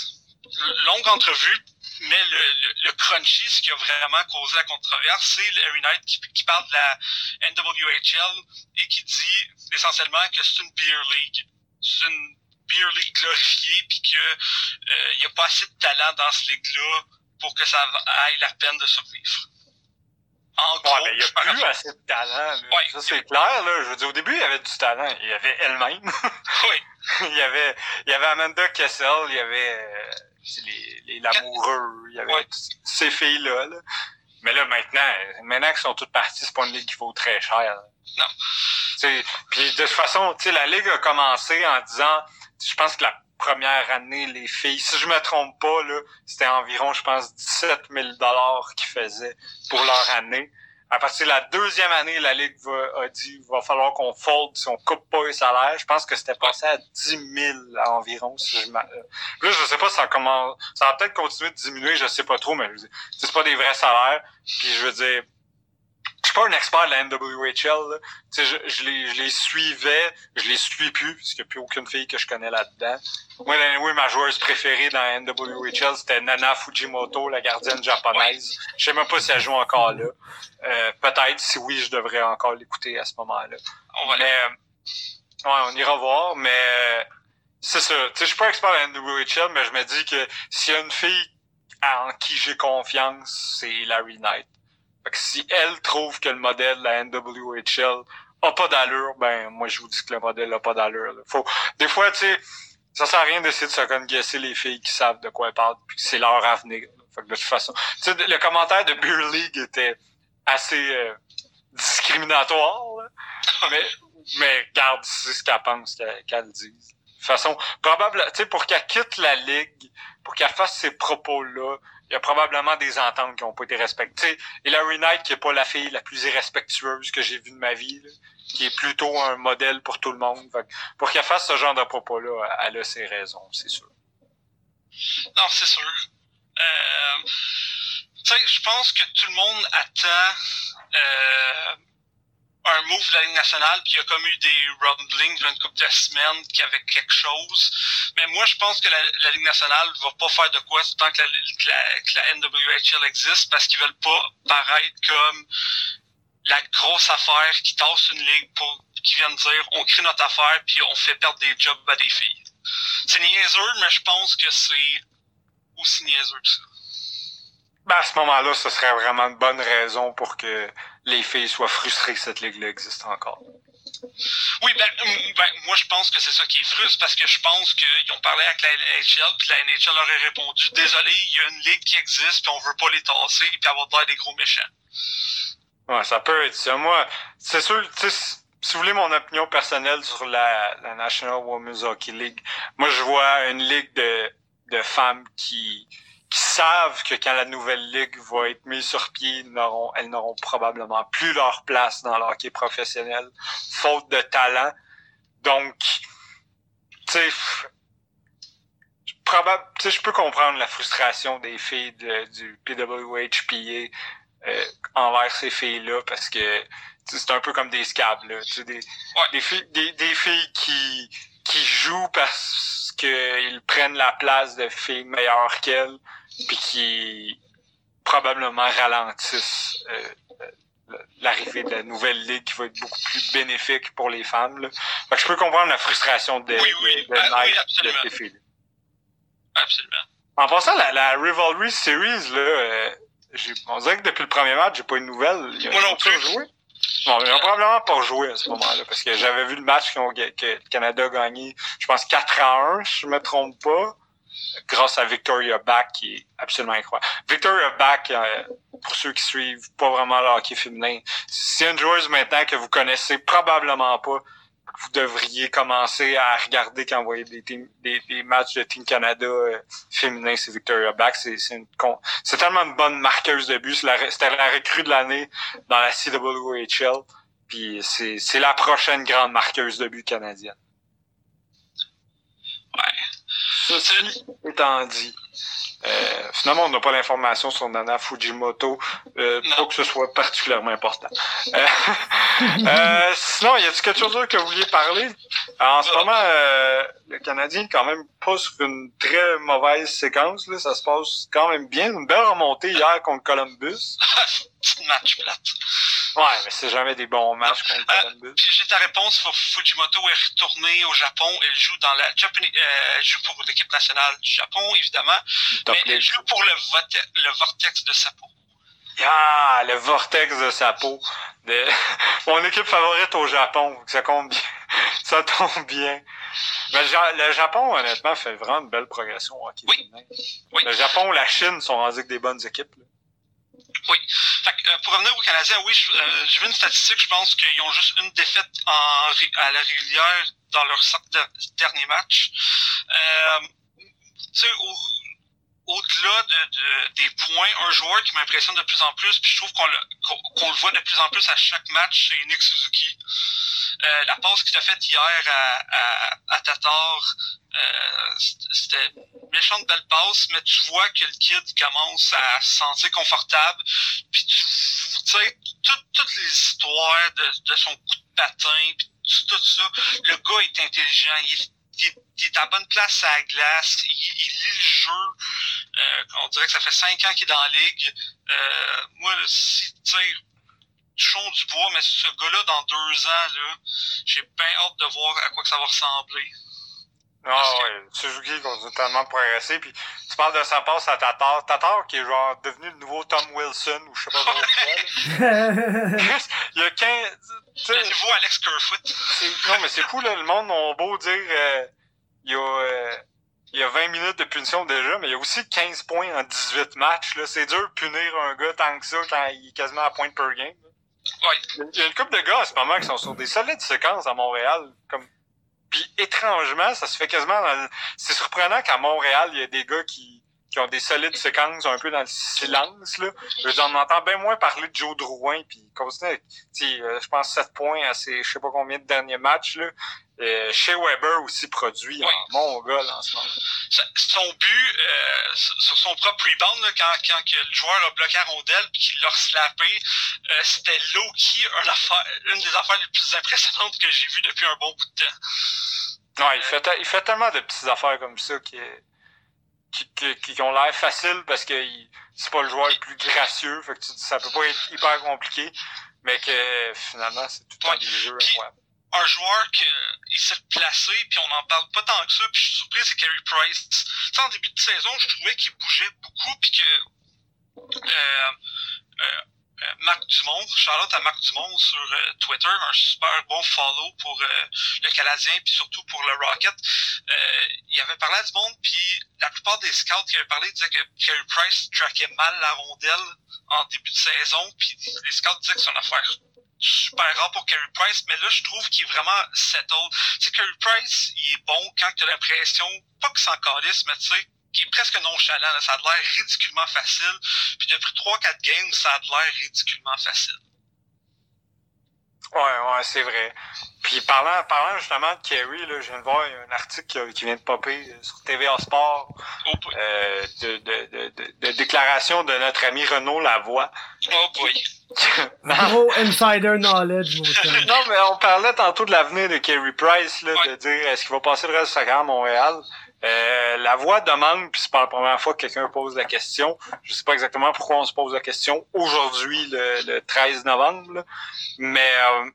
Longue entrevue, mais le, le, crunchy, ce qui a vraiment causé la controverse, c'est Hillary Knight qui, parle de la NWHL et qui dit essentiellement que c'est une beer league. C'est une beer league glorifiée puis que euh, il y a pas assez de talent dans ce ligue-là pour que ça aille la peine de survivre. En gros, ouais, mais il n'y a plus assez de talent. Ouais. Ça, c'est clair. Là. Je veux dire, au début, il y avait du talent. Il y avait elle-même. oui. il, y avait, il y avait Amanda Kessel. Il y avait euh, les, les Lamoureux. Il y avait ouais. ces filles-là. Là. Mais là, maintenant, maintenant qu'elles sont toutes parties, c'est pas une ligue qui vaut très cher. Là. Non. Puis de toute façon, la ligue a commencé en disant, je pense que la première année, les filles, si je me trompe pas, là, c'était environ, je pense, 17 000 dollars qu'ils faisaient pour leur année. À partir de la deuxième année, la Ligue a dit va falloir qu'on fold si on coupe pas les salaires. Je pense que c'était passé à 10 000 environ. Si je là, je sais pas ça comment ça va peut-être continuer de diminuer, je sais pas trop, mais c'est pas des vrais salaires. Puis je veux dire, pas un expert de la NWHL. Je, je, les, je les suivais, je les suis plus, parce qu'il n'y a plus aucune fille que je connais là-dedans. Moi, oui, ma joueuse préférée dans la NWHL, c'était Nana Fujimoto, la gardienne japonaise. Je sais même pas si elle joue encore là. Euh, Peut-être, si oui, je devrais encore l'écouter à ce moment-là. On mais, ouais, on ira voir, mais c'est ça. Je suis pas expert de la NWHL, mais je me dis que s'il y a une fille en qui j'ai confiance, c'est Larry Knight. Fait que si elle trouve que le modèle de la NWHL a pas d'allure, ben moi je vous dis que le modèle a pas d'allure. Faut des fois tu sais ça sert à rien d'essayer de se conguesser les filles qui savent de quoi elles parlent puis c'est leur avenir. Fait que de toute façon, tu sais le commentaire de Beer League était assez euh, discriminatoire, là. mais mais garde c'est ce qu'elle pense qu'elle qu dit. De toute façon, probable, tu sais pour qu'elle quitte la ligue, pour qu'elle fasse ces propos là, il y a probablement des ententes qui ont pas été respectées. Et Larry Knight, qui est pas la fille la plus irrespectueuse que j'ai vue de ma vie, qui est plutôt un modèle pour tout le monde. Fait, pour qu'elle fasse ce genre de propos-là, elle a ses raisons, c'est sûr. Non, c'est sûr. Euh, je pense que tout le monde attend euh, un move de la Ligue nationale, puis il y a comme eu des rumblings d'une couple de semaines qui avait quelque chose. Mais moi, je pense que la, Ligue nationale va pas faire de quoi tant que la, NWHL existe, parce qu'ils veulent pas paraître comme la grosse affaire qui tasse une ligue pour qui viennent dire on crée notre affaire puis on fait perdre des jobs à des filles. C'est niaiseux, mais je pense que c'est aussi niaiseux que ça. Ben à ce moment-là, ce serait vraiment une bonne raison pour que les filles soient frustrées que cette ligue-là existe encore. Oui, ben, ben, moi je pense que c'est ça qui est frustre parce que je pense qu'ils ont parlé avec la NHL puis la NHL aurait répondu désolé, il y a une ligue qui existe puis on veut pas les tasser puis avoir l'air des gros méchants. Ouais, ça peut être ça. Moi, c'est sûr, tu sais, si vous voulez mon opinion personnelle sur la, la National Women's Hockey League, moi je vois une ligue de, de femmes qui, qui savent que quand la nouvelle ligue va être mise sur pied, n'auront, elles n'auront probablement plus leur place dans le hockey professionnel, faute de talent. Donc, tu sais, je peux comprendre la frustration des filles de, du PWHPA euh, envers ces filles-là parce que c'est un peu comme des scabs, là. Des, des, filles, des, des filles qui, qui jouent parce qu'ils prennent la place de filles meilleures qu'elles, puis qui probablement ralentissent euh, euh, l'arrivée de la nouvelle ligue qui va être beaucoup plus bénéfique pour les femmes. Là. Fait que je peux comprendre la frustration de, oui, oui. de, de, Ah, oui, de absolument. En passant, la, la Rivalry Series, là, euh, on dirait que depuis le premier match, j'ai pas eu de nouvelles. Ils ont- Moi non plus. joué? Bon, ils ont probablement pas joué à ce moment-là, parce que j'avais vu le match ont que le Canada a gagné, je pense 4 à 1, si je me trompe pas, grâce à Victoria Back, qui est absolument incroyable. Victoria Back, euh, pour ceux qui suivent pas vraiment le hockey féminin, c'est une joueuse maintenant que vous connaissez probablement pas, vous devriez commencer à regarder quand vous voyez des, des matchs de Team Canada euh, féminin, c'est Victoria Back. C'est tellement une bonne marqueuse de but. C'était la recrue de l'année dans la CWHL. Puis c'est la prochaine grande marqueuse de but canadienne. Ceci étant dit, euh, finalement, on n'a pas l'information sur Nana Fujimoto, euh, pas que ce soit particulièrement important. Euh, euh, sinon, y a-t-il quelque chose d'autre que vous vouliez parler? En ce moment, euh, le Canadien est quand même pas sur une très mauvaise séquence. Là. Ça se passe quand même bien. Une belle remontée hier contre Columbus. Match plate. Ouais, mais c'est jamais des bons matchs contre Ah, Columbus. Puis j'ai ta réponse. Fu- Fujimoto est retournée au Japon. Elle joue dans la Japanese, euh, elle joue pour l'équipe nationale du Japon, évidemment. Top mais elle joue pour le, le vortex de Sapporo. Ah, le vortex de sa peau. De... Mon équipe favorite au Japon. Ça tombe bien. Ça tombe bien. Mais le Ja- le Japon, honnêtement, fait vraiment une belle progression au hockey. Oui. Le Japon, la Chine sont rendus avec des bonnes équipes. là. Que, euh, pour revenir aux Canadiens, oui, euh, j'ai vu une statistique, je pense qu'ils ont juste une défaite à la régulière dans leur cinq de- derniers matchs. Euh, au-delà de, de- des points, un joueur qui m'impressionne de plus en plus, puis je trouve qu'on le, voit de plus en plus à chaque match, c'est Nick Suzuki. La passe qu'il a faite hier à, Tatar, c'était- c'était méchante belle passe, mais tu vois que le kid commence à se sentir confortable. Puis tu sais, tout- toutes les histoires de, de son coup de patin, puis tout, ça, le gars est intelligent, il, il il est à bonne place à la glace, il, il lit le jeu. Euh, on dirait que ça fait cinq ans qu'il est dans la ligue. Euh, moi, si, tu sais, touchons du bois, mais ce gars-là, dans deux ans, là, j'ai bien hâte de voir à quoi que ça va ressembler. Ah ouais, Suzuki continue tellement de progresser. Puis tu parles de sa passe à Tatar. Tatar qui est genre devenu le nouveau Tom Wilson ou je sais pas trop quoi. là. Il y a 15... tu sais, Le nouveau Alex Kerfoot. C'est- Non, mais c'est fou, là. Le monde a beau dire euh, il, y a, euh, il y a 20 minutes de punition déjà, mais il y a aussi 15 points en 18 matchs. Là. C'est dur de punir un gars tant que ça quand il est quasiment à point per game. là. Ouais. Il y a une couple de gars en ce moment qui sont sur des solides séquences à Montréal. Comme... Puis étrangement, ça se fait quasiment dans le... C'est surprenant qu'à Montréal, il y a des gars qui, qui ont des solides séquences un peu dans le silence. Là. Je veux dire, on entend bien moins parler de Joe Drouin, puis continue euh, je pense, 7 points à ses je sais pas combien de derniers matchs. Là. Euh, Shea Weber aussi produit Oui. en Mongol en ce moment. Son but euh, sur son propre rebound, là, quand, quand que le joueur a bloqué la rondelle puis qu'il l'a slappé, euh, c'était low-key une, affaire, une des affaires les plus impressionnantes que j'ai vues depuis un bon bout de temps. Ouais, il fait, il fait tellement de petites affaires comme ça qui, qui, qui, qui ont l'air faciles parce que c'est pas le joueur le plus gracieux. Fait que tu dis, ça peut pas être hyper compliqué, mais que finalement, c'est tout le temps Ouais. des jeux incroyables. Un joueur qui s'est placé, puis on n'en parle pas tant que ça, puis je suis surpris, c'est Carey Price. Sais, en début de saison, je trouvais qu'il bougeait beaucoup, puis que euh, euh, euh, Marc Dumont, Charlotte à Marc Dumont sur Twitter, un super bon follow pour le Canadien, puis surtout pour le Rocket. Il avait parlé à du monde, puis la plupart des scouts qui avaient parlé disaient que Carey Price traquait mal la rondelle en début de saison, puis les scouts disaient que c'est une affaire super rare pour Carey Price, mais là, je trouve qu'il est vraiment settled. Tu sais, Carey Price, il est bon quand tu as l'impression, pas que c'est en calice, mais tu sais, qu'il est presque nonchalant. Ça a l'air ridiculement facile. Puis depuis 3-4 games, ça a l'air ridiculement facile. Ouais, ouais, c'est vrai. Puis parlant, parlant justement de Kerry, là, je viens de voir un article qui, vient de popper sur TVA Sport Oh euh, de, de, de, de, déclaration de notre ami Renaud Lavoie. Oh boy. Gros insider knowledge, mon Non, mais on parlait tantôt de l'avenir de Kerry Price, là, de dire est-ce qu'il va passer le reste de sa carrière à Montréal? Euh, la voix demande, puis c'est pas la première fois que quelqu'un pose la question. Je sais pas exactement pourquoi on se pose la question aujourd'hui, le, 13 novembre, mais euh,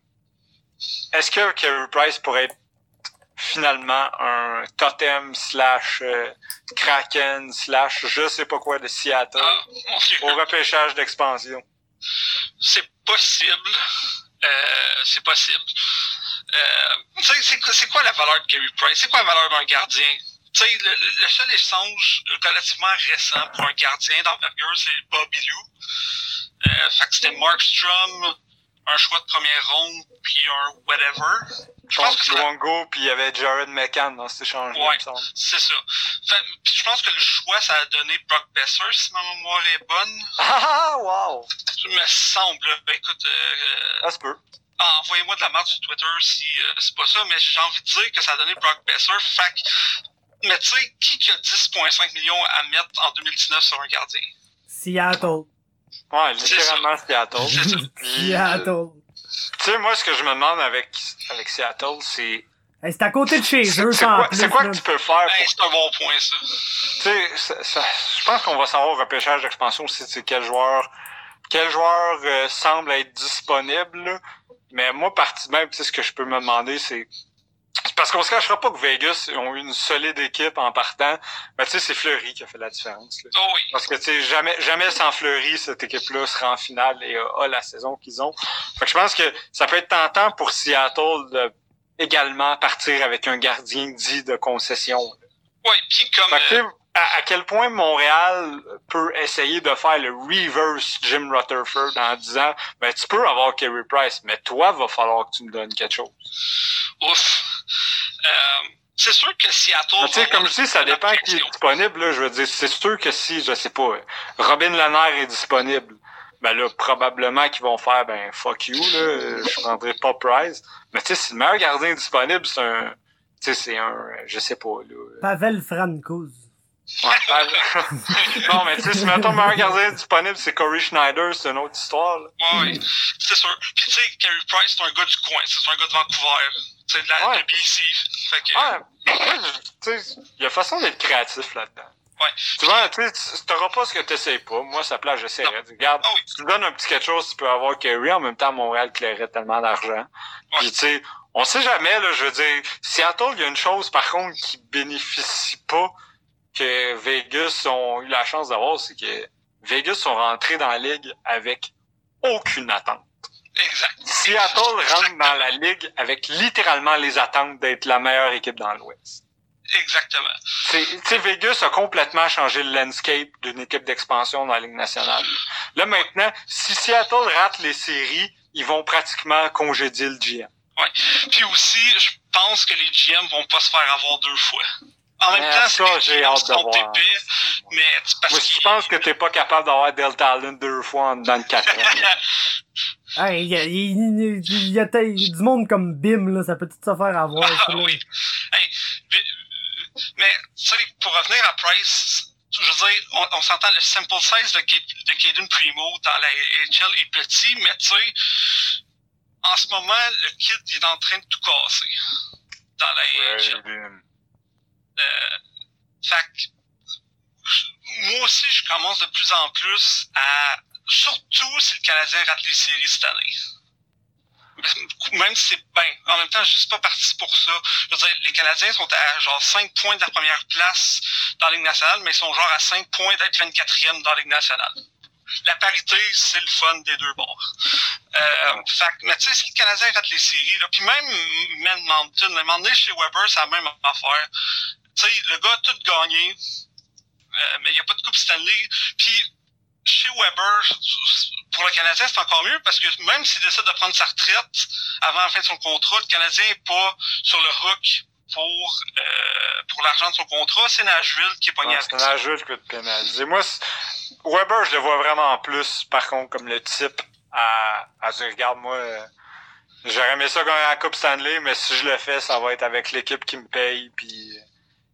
est-ce que Kerry Price pourrait être finalement un totem slash euh, kraken slash je sais pas quoi de Seattle ah, au repêchage d'expansion? C'est possible. c'est possible. c'est quoi la valeur de Kerry Price? C'est quoi la valeur d'un gardien? Tu sais, le, seul échange relativement récent pour un gardien d'envergure, c'est Bobby Lou. Euh, fait que c'était Mark Strum, un choix de première ronde, puis un whatever. Je pense que Luongo, puis il y avait Jared McCann dans cet échange-là, ouais, c'est ça. Fait, je pense que le choix, ça a donné Brock Besser, si ma mémoire est bonne. Ah, wow! Ça me semble. Ben, écoute... Euh, ça se peut. Ah, envoyez-moi de la merde sur Twitter si euh, c'est pas ça, mais j'ai envie de dire que ça a donné Brock Besser. Fait mais tu sais, qui a 10,5 millions à mettre en 2019 sur un gardien? Seattle. Ouais, littéralement Seattle. Seattle. Tu sais, moi, ce que je me demande avec, avec Seattle, c'est... c'est à côté de chez eux, C'est quoi, c'est quoi que tu peux faire? Pour... c'est un bon point, ça. Tu sais, je pense qu'on va savoir au repêchage d'expansion si c'est quel joueur, quel joueur euh, semble être disponible. Mais moi, partie même, tu sais, ce que je peux me demander, c'est parce qu'on se cachera pas que Vegas ont eu une solide équipe en partant. Mais tu sais, c'est Fleury qui a fait la différence. Oh Parce que tu sais, jamais, jamais sans Fleury, cette équipe-là sera en finale et a, la saison qu'ils ont. Fait que je pense que ça peut être tentant pour Seattle de également partir avec un gardien dit de concession. Oui, puis comme. Euh, à, quel point Montréal peut essayer de faire le reverse Jim Rutherford en disant ben tu peux avoir Kerry Price, mais toi va falloir que tu me donnes quelque chose. Ouf. Euh, c'est sûr que Seattle. Tu sais, comme je dis, ça dépend qui est disponible. Là, je veux dire, c'est sûr que si, je sais pas, Robin Lanner est disponible, ben là, probablement qu'ils vont faire, ben fuck you, là, je prendrai pas Price. Mais tu sais, si le meilleur gardien disponible, c'est un, tu sais, c'est un, je sais pas, là. Pavel Francouz. Ouais, non, mais tu sais, si mettons meilleur gardien disponible, c'est Corey Schneider, c'est une autre histoire. Là. Oui, c'est sûr. Puis tu sais, Carey Price, c'est un gars du coin, c'est un gars de Vancouver. C'est de la ouais. de BC. Fait que... Ouais, tu sais, il y a façon d'être créatif là-dedans. Ouais. Tu vois, tu t'auras pas ce que t'essayes pas. Moi, ça place, j'essaierais. Regarde, oh, oui. tu donnes un petit quelque chose, tu peux avoir Kerry. En même temps, Montréal clairait tellement d'argent. Ouais. Puis, tu sais, on sait jamais, là, je veux dire, Seattle, il y a une chose, par contre, qui bénéficie pas que Vegas ont eu la chance d'avoir, c'est que Vegas sont rentrés dans la ligue avec aucune attente. Exact. Seattle rentre dans la ligue avec littéralement les attentes d'être la meilleure équipe dans l'Ouest. Exactement. C'est, Vegas a complètement changé le landscape d'une équipe d'expansion dans la Ligue nationale. Là maintenant, si Seattle rate les séries, ils vont pratiquement congédier le GM. Ouais. Puis aussi, je pense que les GM vont pas se faire avoir deux fois. En même temps, ça, j'ai hâte de voir. mais parce Moi, je pense que t'es pas capable d'avoir Delta Talent deux fois dans le 4 ans. Il y, a, y, a, du monde comme Bim, là, ça peut tout se faire avoir. Ah, oui. Hey, mais, tu sais, pour revenir à Price, je veux dire, on, on s'entend, le sample size de, de Caden Primo dans la HL est petit, mais tu sais, en ce moment, le kid il est en train de tout casser dans la HL. Euh, fait moi aussi, je commence de plus en plus à, surtout si le Canadien rate les séries cette année. Même si c'est, ben, en même temps, je suis pas parti pour ça. Je veux dire, les Canadiens sont à genre 5 points de la première place dans la Ligue nationale, mais ils sont genre à 5 points d'être 24e dans la Ligue nationale. La parité, c'est le fun des deux bords. Euh, mais tu sais, si le Canadien rate les séries, puis même même Mountain, moment chez Weber, c'est la même affaire tu sais, le gars a tout gagné, euh, mais il n'y a pas de Coupe Stanley. Puis, chez Weber, pour le Canadien, c'est encore mieux parce que même s'il décide de prendre sa retraite avant la fin de son contrat, le Canadien n'est pas sur le hook pour euh, pour l'argent de son contrat. C'est Nashville qui est pogné avec C'est Nashville qui peut te pénaliser. Moi, Weber, je le vois vraiment en plus, par contre, comme le type à, à dire, regarde, moi, J'aurais aimé ça gagner la Coupe Stanley, mais si je le fais, ça va être avec l'équipe qui me paye, puis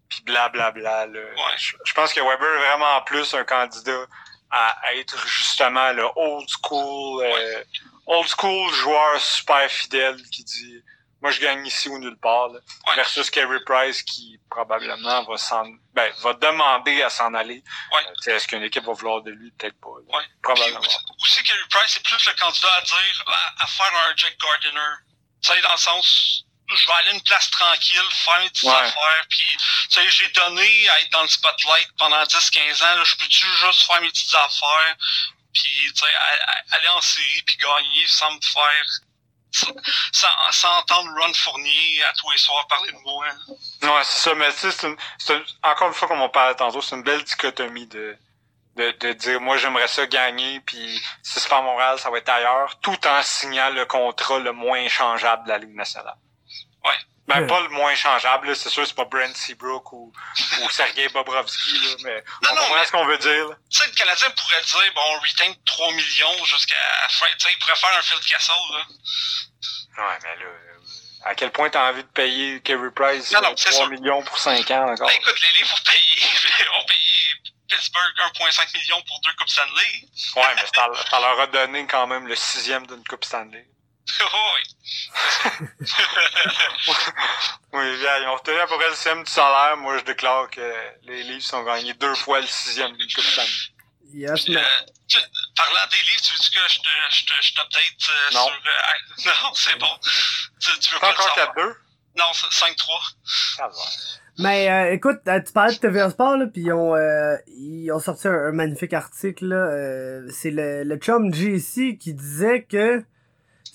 puis blablabla. Là. Ouais. Je, je pense que Weber est vraiment plus un candidat à être justement le old school, euh, old school joueur super fidèle qui dit moi je gagne ici ou nulle part là, Ouais. versus Carey Price qui probablement va s'en ben, va demander à s'en aller. Ouais. Euh, Est-ce qu'une équipe va vouloir de lui? Peut-être pas. là. Ouais. Probablement. Puis aussi, Carey Price est plus le candidat à dire, à, à faire un Jack Gardiner. Tu sais, dans le sens, je vais aller à une place tranquille, faire mes petites Ouais. affaires, puis, tu sais, j'ai donné à être dans le spotlight pendant 10-15 ans, là, je peux-tu juste faire mes petites affaires, puis, tu sais, aller en série, puis gagner sans me faire, sans, sans entendre Ron Fournier à tous les soirs parler de moi. Ouais, c'est ça, mais tu sais, encore une fois, comme on parlait tantôt, c'est une belle dichotomie de, de, de dire, moi, j'aimerais ça gagner, puis si c'est pas à Montréal, ça va être ailleurs, tout en signant le contrat le moins changeable de la Ligue nationale. Ouais. Ben, Ouais. pas le moins changeable, c'est sûr, c'est pas Brent Seabrook ou, ou Sergei Bobrovski, là, mais Non, on non, comprend mais- ce qu'on veut dire, là. Tu sais, le Canadien pourrait dire, bon, on retain 3 millions jusqu'à la fin, tu sais, il pourrait faire un Phil Castle, là. Ouais, mais là, euh, à quel point t'as envie de payer Carey Price Non, non, euh, c'est 3 sûr. millions pour 5 ans encore? Ben, écoute, les livres ont payé, ont payé Pittsburgh 1,5 million pour deux Coupes Stanley. Ouais, mais ça, ça leur a donné quand même le sixième d'une Coupe Stanley. Oh, oui. Oui, bien, ils ont retenu à peu près le sixième du salaire. Moi, je déclare que les Leafs ont gagné deux fois le sixième d'une Coupe Stanley. Yes, Euh, mais... tu- parlant des livres, tu veux que je te, je te, je t'update euh, Non. sur... euh, non, c'est bon. Tu, tu veux pas le encore savoir? 4-2? Non, c'est 5-3. Ça va. Mais euh, écoute, euh, tu parlais de TVA Sport, là, puis ils ont, euh, ils ont sorti un, un magnifique article. là, euh, c'est le, le chum JC qui disait que,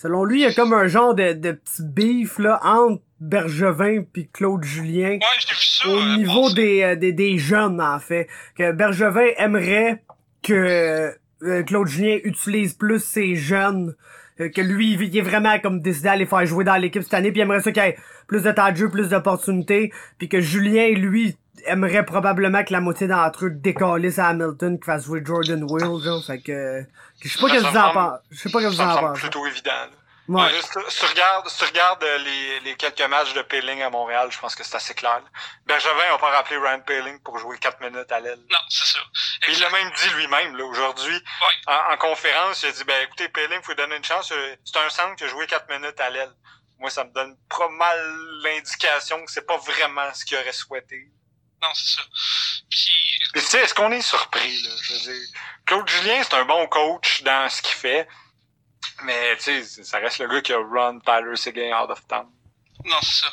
selon lui, il y a comme un genre de, de petit beef là, entre Bergevin puis Claude Julien. Ouais, j'ai vu ça. au euh, niveau des, euh, des, des jeunes, en fait. Que Bergevin aimerait que euh, Claude Julien utilise plus ses jeunes. euh, que lui, il est vraiment comme décidé d'aller faire jouer dans l'équipe cette année. Puis il aimerait ça qu'il y ait plus de temps de jeu, plus d'opportunités. Puis que Julien, lui, aimerait probablement que la moitié d'entre eux décalissent à Hamilton, qu'il fasse jouer Jordan Will, genre. Fait que... je sais pas que ça vous en pensez. Je sais pas que vous en semble pensez. plutôt évident. là. Ouais. Ouais, Si tu- si tu regardes, si tu regardes euh, les, les quelques matchs de Peeling à Montréal, je pense que c'est assez clair. là. Bergevin n'a pas rappelé Ryan Peeling pour jouer 4 minutes à l'aile. Non, c'est ça. Puis il l'a même dit lui-même, là, aujourd'hui, en, en conférence, il a dit, ben, écoutez, Peeling, faut lui donner une chance. euh, C'est un centre qui a joué 4 minutes à l'aile. Moi, ça me donne pas mal l'indication que c'est pas vraiment ce qu'il aurait souhaité. Non, c'est ça. Puis, Puis, tu sais, est-ce qu'on est surpris, là? Je veux dire, Claude Julien, c'est un bon coach dans ce qu'il fait. Mais, tu sais, ça reste le gars qui a run Tyler Seguin out of town. non, c'est ça.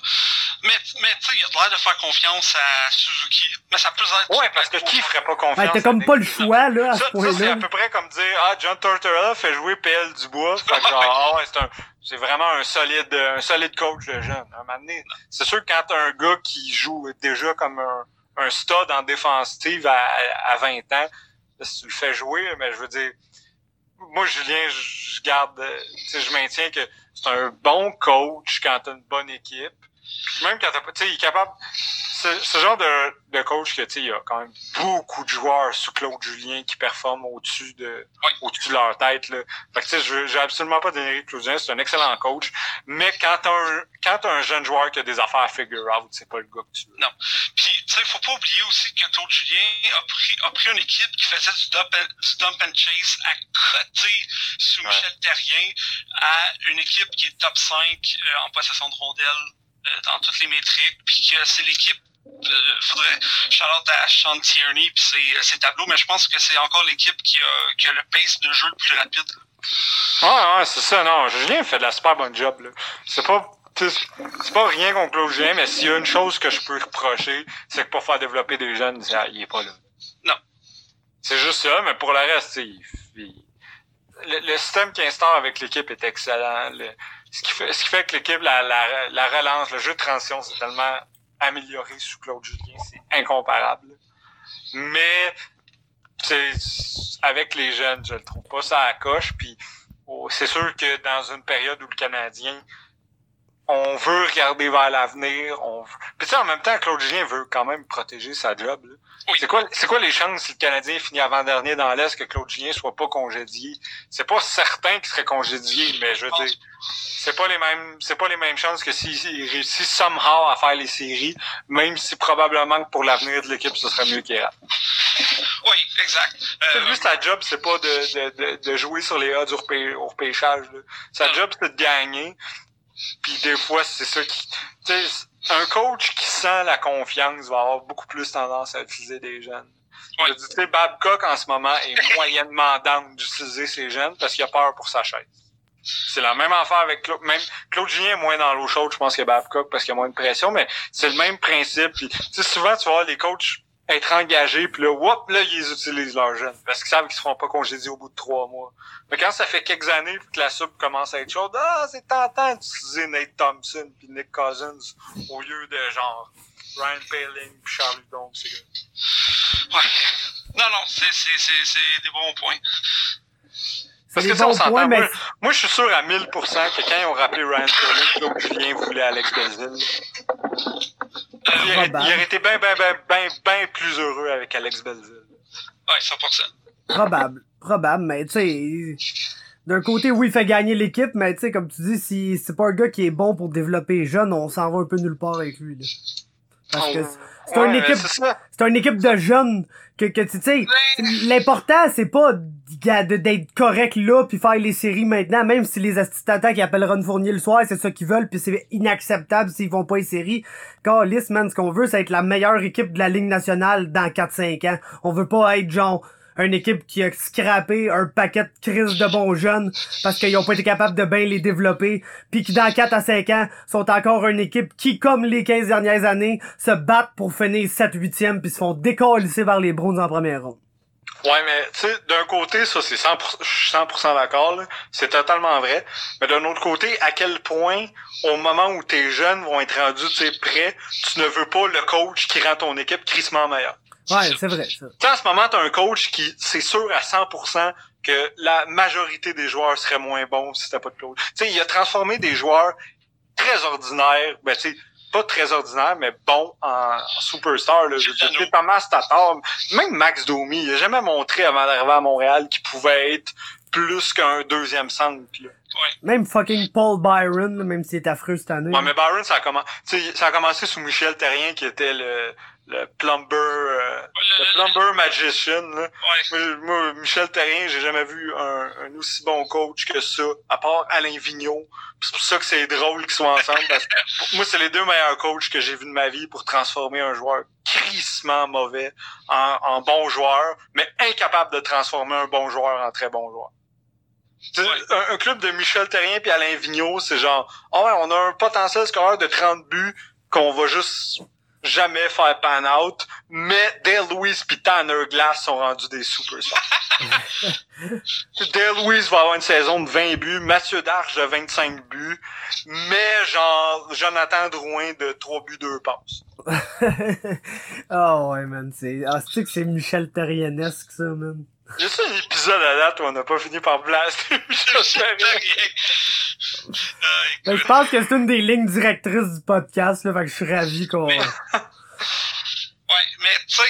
Mais, mais tu sais, il a l'air de faire confiance à Suzuki. Mais ça peut être... Ouais, parce que qui ferait pas confiance? T'as à comme pas le choix, là, à Ça, ce ça c'est à peu près comme dire ah John Tortorella fait jouer PL Dubois fait que genre ah ouais c'est un c'est vraiment un solide un solide coach de jeune un moment donné, c'est sûr que quand t'as un gars qui joue déjà comme un un stud en défensive à, à 20 ans. Si tu le fais jouer mais je veux dire moi Julien je garde euh, tu je maintiens que c'est un bon coach quand t'as une bonne équipe même quand t'as pas tu sais il est capable c'est ce genre de, de coach que tu sais il y a quand même beaucoup de joueurs sous Claude Julien qui performent au-dessus de Oui. au-dessus de leur tête là. Fait que tu sais je j'ai absolument pas dénigrer Claude Julien, c'est un excellent coach, mais quand t'as un quand t'as un jeune joueur qui a des affaires à figure out, c'est pas le gars que tu veux. Puis, tu sais, faut pas oublier aussi que Claude Julien a pris, a pris une équipe qui faisait du dump and, du dump and chase à côté sous Ouais. Michel Terrien à une équipe qui est top 5 euh, en possession de rondelles dans toutes les métriques, puis que c'est l'équipe euh, faudrait shout-out à Sean Tierney puis ses, ses tableaux, mais je pense que c'est encore l'équipe qui a, qui a le pace de jeu le plus rapide. Ouais, ouais, c'est ça, non. Julien fait de la super bonne job, là. C'est pas, c'est pas rien contre Claude Julien, mais s'il y a une chose que je peux reprocher, c'est que pour faire développer des jeunes, il est pas là. Non. C'est juste ça, mais pour le reste, il- il- le, le système qu'il instaure avec l'équipe est excellent. Le- ce, qui fait, ce qui fait que l'équipe, la, la, la relance, le jeu de transition, c'est tellement amélioré sous Claude Julien, c'est incomparable. Mais, avec les jeunes, je le trouve pas ça à puis oh, c'est sûr que dans une période où le Canadien on veut regarder vers l'avenir. On... Puis tu sais, en même temps, Claude Julien veut quand même protéger sa job. Là. C'est quoi, c'est quoi les chances si le Canadien finit avant-dernier dans l'Est que Claude Julien soit pas congédié? C'est pas certain qu'il serait congédié, mais je veux dire, c'est pas les mêmes, c'est pas les mêmes chances que s'il réussit somehow à faire les séries, même si probablement que pour l'avenir de l'équipe, ce serait mieux qu'il rate. Oui, exact. Euh, lui, sa job, c'est pas de, de, de, jouer sur les A du au repêchage. Sa job, c'est de gagner. Puis des fois, c'est ça qui... un coach qui sent la confiance va avoir beaucoup plus tendance à utiliser des jeunes. Ouais. Tu sais, Babcock, en ce moment, est moyennement down d'utiliser ses jeunes parce qu'il a peur pour sa chaise. C'est la même affaire avec Claude. Même Claude Julien est moins dans l'eau chaude, je pense, que Babcock parce qu'il y a moins de pression, mais c'est le même principe. Puis, souvent, tu vois, les coachs être engagés, puis là, whoop, là, ils utilisent leurs jeunes. Parce qu'ils savent qu'ils se feront pas congédier au bout de trois mois. Mais quand ça fait quelques années que la soupe commence à être chaude, ah, c'est tentant d'utiliser Nate Thompson puis Nick Cousins au lieu de genre Ryan Paling puis Charlie Long, c'est Ouais. Non, non, c'est, c'est, c'est, c'est des bons points. Parce que ça, on s'entend. Mais... Moi, moi, je suis sûr à 1000% que quand ils ont rappelé Ryan Paling, que Julien voulait Alex Belzil. Il, aurait, il aurait été bien, bien, bien, bien, bien plus heureux avec Alex Belzil. Ouais, 100%. Probable. Probable, mais tu sais, d'un côté, oui, il fait gagner l'équipe, mais tu sais, comme tu dis, si c'est pas un gars qui est bon pour développer les jeunes, on s'en va un peu nulle part avec lui. Là. Parce que c'est une équipe, c'est une équipe de jeunes que, que tu sais, l'important c'est pas d'être correct là puis faire les séries maintenant, même si les assistants qui appellent Ron Fournier le soir, c'est ça qu'ils veulent puis c'est inacceptable s'ils vont pas les séries. Carlis, man, ce qu'on veut, c'est être la meilleure équipe de la Ligue nationale dans 4-5 ans. On veut pas être genre une équipe qui a scrappé un paquet de crises de bons jeunes parce qu'ils ont pas été capables de bien les développer, puis qui dans 4 à 5 ans sont encore une équipe qui, comme les 15 dernières années, se battent pour finir 7 8 e puis se font décalisser vers les Browns en première ronde. Ouais, mais tu sais, d'un côté, ça c'est 100%, je suis 100% d'accord, c'est totalement vrai. Mais d'un autre côté, à quel point, au moment où tes jeunes vont être rendus, tu prêts, tu ne veux pas le coach qui rend ton équipe crissement meilleure? Ouais, c'est vrai, ça. en ce moment, t'as un coach qui, c'est sûr à 100% que la majorité des joueurs seraient moins bons si t'as pas de Claude. Tu sais, il a transformé des joueurs très ordinaires, ben tu sais, pas très ordinaires, mais bons en, superstar. Là. Je veux dire, Thomas Tatar, même Max Domi, il a jamais montré avant d'arriver à Montréal qu'il pouvait être plus qu'un deuxième centre. Là. Ouais. Même fucking Paul Byron, même s'il est affreux cette année. Ouais, mais Byron, ça a, commencé, ça a commencé sous Michel Terrien, qui était le, le plumber euh, le, plumber magician là. Moi, Michel Terrien j'ai jamais vu un, un, aussi bon coach que ça à part Alain Vigneault. C'est pour ça que c'est drôle qu'ils soient ensemble parce que moi c'est les deux meilleurs coachs que j'ai vus de ma vie pour transformer un joueur crissement mauvais en, en bon joueur mais incapable de transformer un bon joueur en très bon joueur. Un, club de Michel Terrien puis Alain Vigneault, c'est genre, oh ouais, on a un potentiel scoreur de 30 buts qu'on va juste jamais faire pan out, mais Dale Louise pis Tanner Glass sont rendus des superstars. Dale Louise va avoir une saison de 20 buts, Mathieu Darche de 25 buts, mais genre Jonathan Drouin de 3 buts, 2 passes. oh ouais man, c'est ah, c'est que c'est Michel Terrienesque ça man? Juste un épisode à date où on n'a pas fini par blaster Michel. Ben, je pense que c'est une des lignes directrices du podcast, là, fait que je suis ravi qu'on... Mais... ouais, mais tu sais,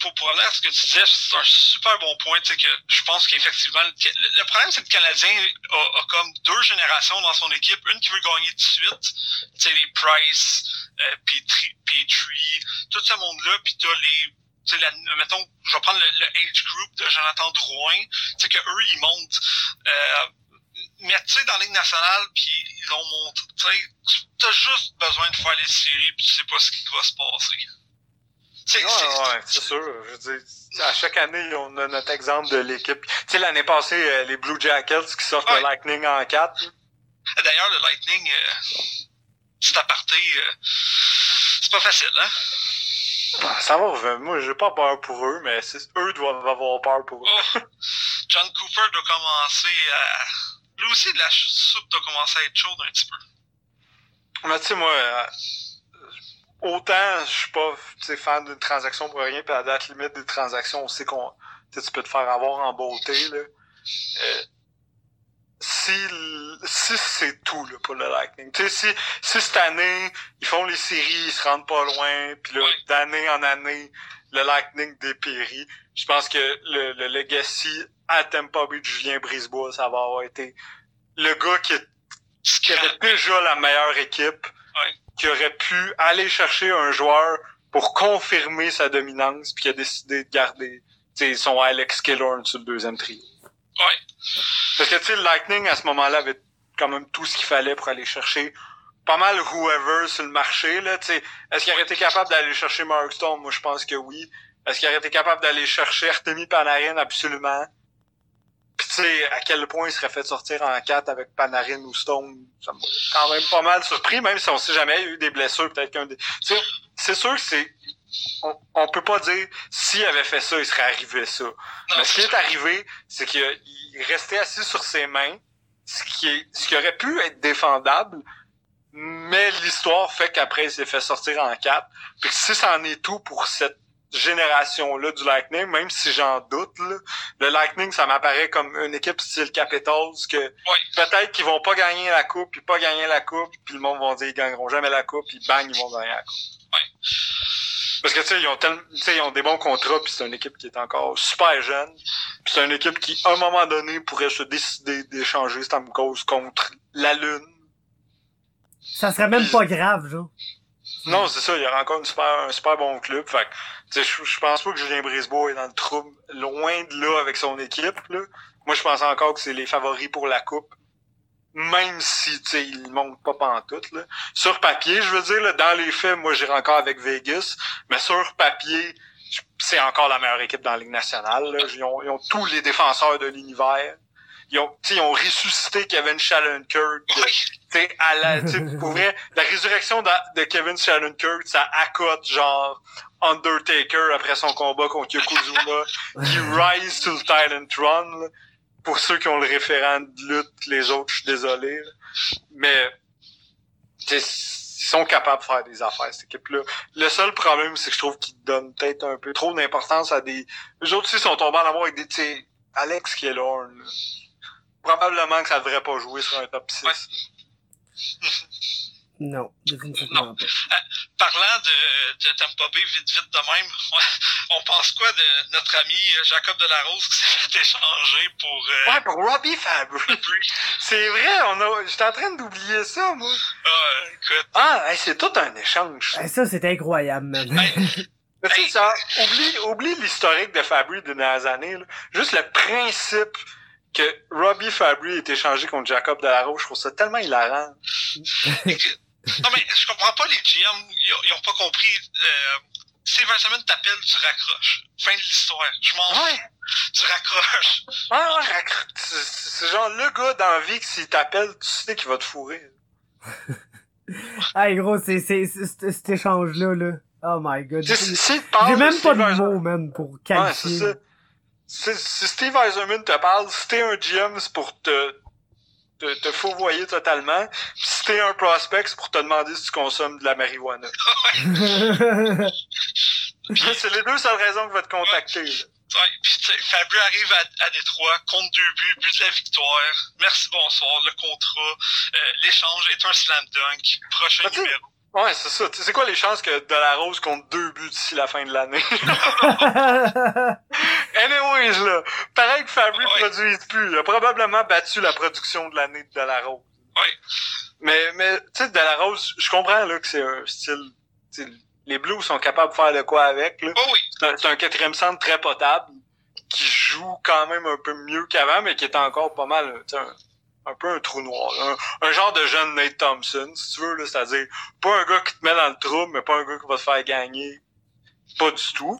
pour, pour aller à ce que tu disais, c'est un super bon point, tu sais, que je pense qu'effectivement, le, problème, c'est que le Canadien a, a, comme deux générations dans son équipe, une qui veut gagner tout de suite, tu sais, les Price, euh, Petrie, tout ce monde-là, puis t'as les tu sais, mettons, je vais prendre le, le, age group de Jonathan Drouin, tu sais, que eux, ils montent, euh, mais tu sais, dans la Ligue nationale, puis ils ont montré, tu sais, t'as juste besoin de faire les séries, puis tu sais pas ce qui va se passer. C'est, ouais, c'est sûr. Je veux dire, à chaque année, on a notre exemple de l'équipe. Tu sais, l'année passée, euh, les Blue Jackets qui sortent le Lightning en 4. D'ailleurs, le Lightning, euh, petit aparté, euh, c'est pas facile, hein? Ah, ça va. Moi, j'ai pas peur pour eux, mais eux doivent avoir peur pour eux. Oh, John Cooper doit commencer à lui aussi, la soupe doit commencer à être chaude un petit peu. Mais tu sais, moi, euh, autant je suis pas fan d'une transaction pour rien, puis à la date limite des transactions, on sait qu'on tu peux te faire avoir en beauté. Là. Euh, si, si c'est tout là, pour le Lightning. Tu sais, si, si cette année, ils font les séries, ils se rendent pas loin, puis là, d'année en année, le Lightning dépérit, je pense que le, le legacy à Tampa Bay de Julien Brisebois, ça va avoir été le gars qui, qui avait déjà la meilleure équipe, qui aurait pu aller chercher un joueur pour confirmer sa dominance, puis qui a décidé de garder son Alex Killorn sur le deuxième trio. Ouais. Parce que tu sais, le Lightning à ce moment-là avait quand même tout ce qu'il fallait pour aller chercher pas mal whoever sur le marché là. Est-ce qu'il aurait été capable d'aller chercher Mark Stone Moi, je pense que oui. Est-ce qu'il aurait été capable d'aller chercher Artemi Panarin? Absolument. Tu sais, à quel point il serait fait sortir en 4 avec Panarin ou Stone, ça m'a quand même pas mal surpris, même si on sait jamais, il y a eu des blessures, peut-être qu'un des... c'est sûr que c'est... On, on peut pas dire s'il avait fait ça, il serait arrivé ça. Mais ce qui est arrivé, c'est qu'il restait assis sur ses mains, ce qui, est, ce qui aurait pu être défendable, mais l'histoire fait qu'après il s'est fait sortir en 4. Puis si ça en est tout pour cette génération-là du Lightning, même si j'en doute, là, le Lightning, ça m'apparaît comme une équipe style Capitals que peut-être qu'ils vont pas gagner la coupe, puis pas gagner la coupe, puis le monde va dire ils gagneront jamais la coupe, puis bang, ils vont gagner la coupe. Parce que tu sais, ils ont tellement, ils ont des bons contrats, puis c'est une équipe qui est encore super jeune. Puis c'est une équipe qui, à un moment donné, pourrait se décider d'échanger Stamkos contre la Lune. Ça serait même pas grave, genre. Non, c'est ça, il y aura encore super, un super bon club. Fait je, pense pas que Julien Brisebois est dans le trouble loin de là avec son équipe. Là. Moi, je pense encore que c'est les favoris pour la coupe. Même si ils montent pas pantoute. Là. Sur papier, je veux dire, là, dans les faits, moi j'irai encore avec Vegas. Mais sur papier, c'est encore la meilleure équipe dans la Ligue nationale. Là. Ils, ont, ils ont tous les défenseurs de l'univers ils ont, ils ont ressuscité Kevin Shallenkirk. Oui. À la, pour vrai, la résurrection de, de Kevin Shallenkirk, ça accote genre Undertaker après son combat contre Yokozuna, qui rise to the Titan Throne. Pour ceux qui ont le référent de lutte, les autres, je suis désolé. Mais ils sont capables de faire des affaires, cette équipe-là. Le seul problème, c'est que je trouve qu'ils donnent peut-être un peu trop d'importance à des... Les autres aussi sont tombés en amour avec des... Alex Killorn, là probablement que ça devrait pas jouer sur un top 6. Non, définitivement pas. Euh, parlant de, de Tampa Bay vite vite de même, on pense quoi de notre ami Jacob Delarose qui s'est fait échanger pour euh, Ouais, pour Robbie Fabry. c'est vrai, on a j'étais en train d'oublier ça moi. Ah, écoute. Ah, c'est tout un échange. ça c'est incroyable man. Mais ça, oublie, oublie l'historique de Fabry de dernières années. Là. Juste le principe que Robbie Fabry ait échangé contre Jacob Delarose, je trouve ça tellement hilarant. non, mais je comprends pas les GM, ils ont, pas compris. Euh, si Benjamin t'appelle, tu raccroches. Fin de l'histoire. Je m'en ouais. Tu raccroches. Ouais, ouais, raccroche. C'est genre le gars dans la vie que s'il t'appelle, tu sais qu'il va te fourrer. hey gros, c'est cet échange-là, là. Oh my god. J'ai même pas de mots, man, pour qualifier. Ouais, si, Steve Eiserman te parle, si t'es un GM, c'est pour te, te, te fourvoyer totalement. Pis si t'es un prospect, c'est pour te demander si tu consommes de la marijuana. c'est les deux seules raisons qu'il va te contacter. Ouais, pis Fabio arrive à, à Détroit, compte deux buts, but de la victoire. Merci, bonsoir, le contrat, euh, l'échange est un slam dunk. Prochain numéro. Ouais, c'est ça. C'est quoi les chances que Delarose compte deux buts d'ici la fin de l'année? Anyways, là, pareil que Fabry ne produise plus. Il a probablement battu la production de l'année de Delarose. Oui. Mais, mais tu sais, Delarose, je comprends là que c'est un style... Les Blues sont capables de faire de quoi avec. Là. Oh oui. C'est un, quatrième centre très potable qui joue quand même un peu mieux qu'avant, mais qui est encore pas mal un, un peu un trou noir. Un, genre de jeune Nate Thompson, si tu veux, là, c'est-à-dire pas un gars qui te met dans le trouble, mais pas un gars qui va te faire gagner. Pas du tout.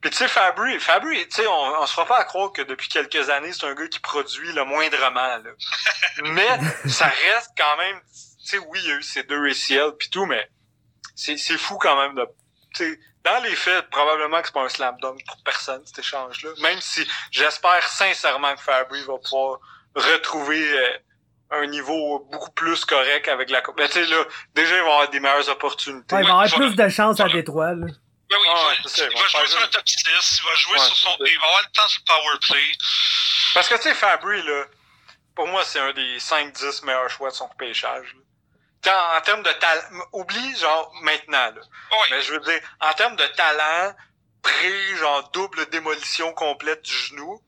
Puis tu sais, Fabry, Fabry, tu sais, on, on se fera pas à croire que depuis quelques années, c'est un gars qui produit le moindrement, là. mais ça reste quand même, tu sais, oui, il y a eu ces deux ACL puis tout, mais c'est, c'est fou quand même de, tu sais, dans les faits, probablement que c'est pas un slam dunk pour personne, cet échange-là. Même si j'espère sincèrement que Fabry va pouvoir retrouver euh, un niveau beaucoup plus correct avec la coupe. Mais tu sais, là, déjà, il va avoir des meilleures opportunités. Ouais, il va avoir plus de chance à Détroit, là. Ben oui, il va, ça, il va jouer sur un top 6, il va jouer sur son... Il va avoir le temps sur le power play. Parce que, tu sais, Fabry, là, pour moi, c'est un des 5-10 meilleurs choix de son repêchage. En, en, termes de talent, oublie genre maintenant, là. Oui. Mais je veux dire, en termes de talent, pré, genre double démolition complète du genou,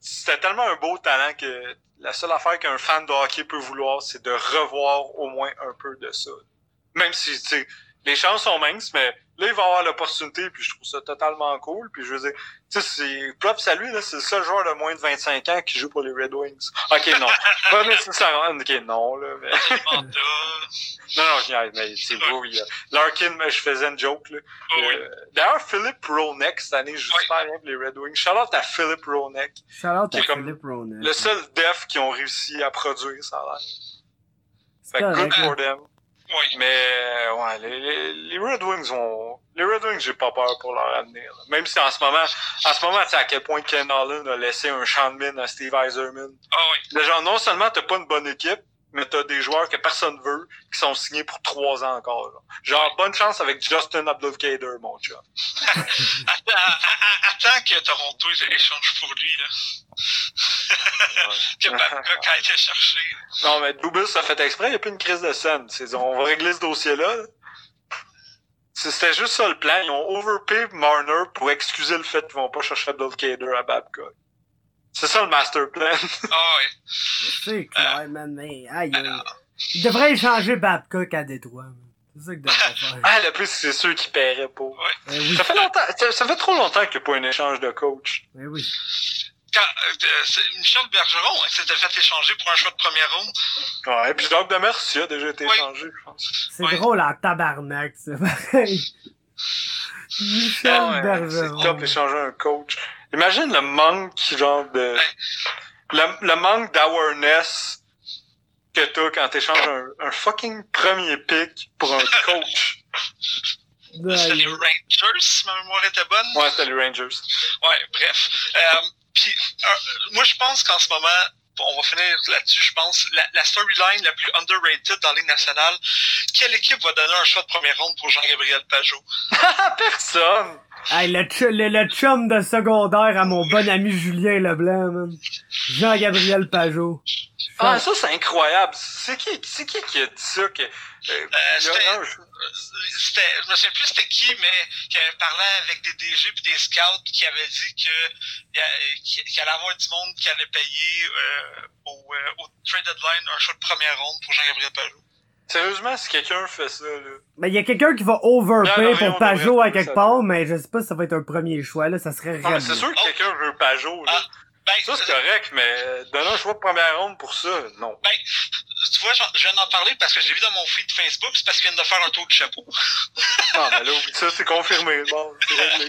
c'était tellement un beau talent que la seule affaire qu'un fan de hockey peut vouloir, c'est de revoir au moins un peu de ça. Même si, tu sais, les chances sont minces, mais là, il va avoir l'opportunité, puis je trouve ça totalement cool. Puis je veux dire, tu sais, c'est propre salut, là, c'est le seul joueur de moins de 25 ans qui joue pour les Red Wings. Ok, non. pas nécessairement. Ok, non, là, mais... non, non, je mais c'est beau, il y a... Larkin, mais je faisais une joke, là. Oh, oui. Euh, D'ailleurs, Philippe Roneck, cette année, joue Oui. super bien pour les Red Wings. Shout out à Philippe Roneck. Shout-out Qui à comme Philippe. Le seul def qui ont réussi à produire, ça a l'air. C'est Fait good correct. for them. Oui. Mais ouais, les, les, les Red Wings ont. Les Red Wings, j'ai pas peur pour leur avenir. là. Même si en ce moment, en ce moment, tu sais à quel point Ken Holland a laissé un champ de mine à Steve Eiserman. Ah oui. Genre, non seulement t'as pas une bonne équipe, mais t'as des joueurs que personne veut, qui sont signés pour trois ans encore. Genre, Genre, bonne chance avec Justin Abdul-Kader, mon chum. Attends, que Toronto ils échangent pour lui, là. que Babcock a été cherché. Non, mais Dubis a fait exprès, il n'y a plus une crise de scène. On va régler ce dossier-là. là. C'était juste ça le plan. Ils ont overpay Marner pour excuser le fait qu'ils vont pas chercher Abdul-Kader à Babcock. C'est ça le master plan. Ah oui. C'est clair, man, mais aïe, aïe. Il devrait échanger Babcock à Détroit. C'est ça qu'il devrait faire. ah, le plus, c'est ceux qui paieraient pour. Eh oui, Ça fait longtemps, ça, ça fait trop longtemps qu'il n'y a pas un échange de coach. eh oui. Quand, euh, c'est Michel Bergeron hein, s'était fait échanger pour un choix de première ronde. Ouais, puis Jacques Demers, il a déjà été Oui. échangé, je pense. C'est drôle en tabarnak, ça. pareil. Michel Ah ouais, Bergeron. C'est top d'échanger un coach. Imagine le manque, genre, de... Le, le manque d'awareness que t'as quand t'échanges un, un fucking premier pick pour un coach. C'était les Rangers, si ma mémoire était bonne. Ouais, c'était les Rangers. Ouais, bref. Euh, puis, euh, moi, je pense qu'en ce moment, on va finir là-dessus, je pense, la, la storyline la plus underrated dans la Ligue nationale, quelle équipe va donner un choix de première ronde pour Jean-Gabriel Pajot? Personne! Hey, le, ch- le, le chum de secondaire à mon bon ami Julien Leblanc. Jean-Gabriel Pajot. Ah, ça, c'est incroyable. C'est qui, c'est qui qui a dit ça que... Euh, non, je- C'était, je me souviens plus c'était qui, mais qui avait parlé avec des DG puis des scouts puis qui avait dit que qu'il allait avoir du monde qui allait payer euh, au, euh, au trade deadline un choix de première ronde pour Jean-Gabriel Pajot. Sérieusement, si quelqu'un fait ça, là... Ben, il y a quelqu'un qui va overpay pour Pajot à quelque part, mais je sais pas si ça va être un premier choix, là. Ça serait Non, mais raide. c'est sûr que quelqu'un veut Pajot, là. Ah, Ben, Ça, c'est correct, mais euh, donner un choix de première ronde pour ça, non. Ben, tu vois, je viens d'en parler parce que j'ai vu dans mon feed Facebook, c'est parce qu'il vient de faire un tour de chapeau. Non, mais là, oublie ça, c'est confirmé. Bon, c'est réglé.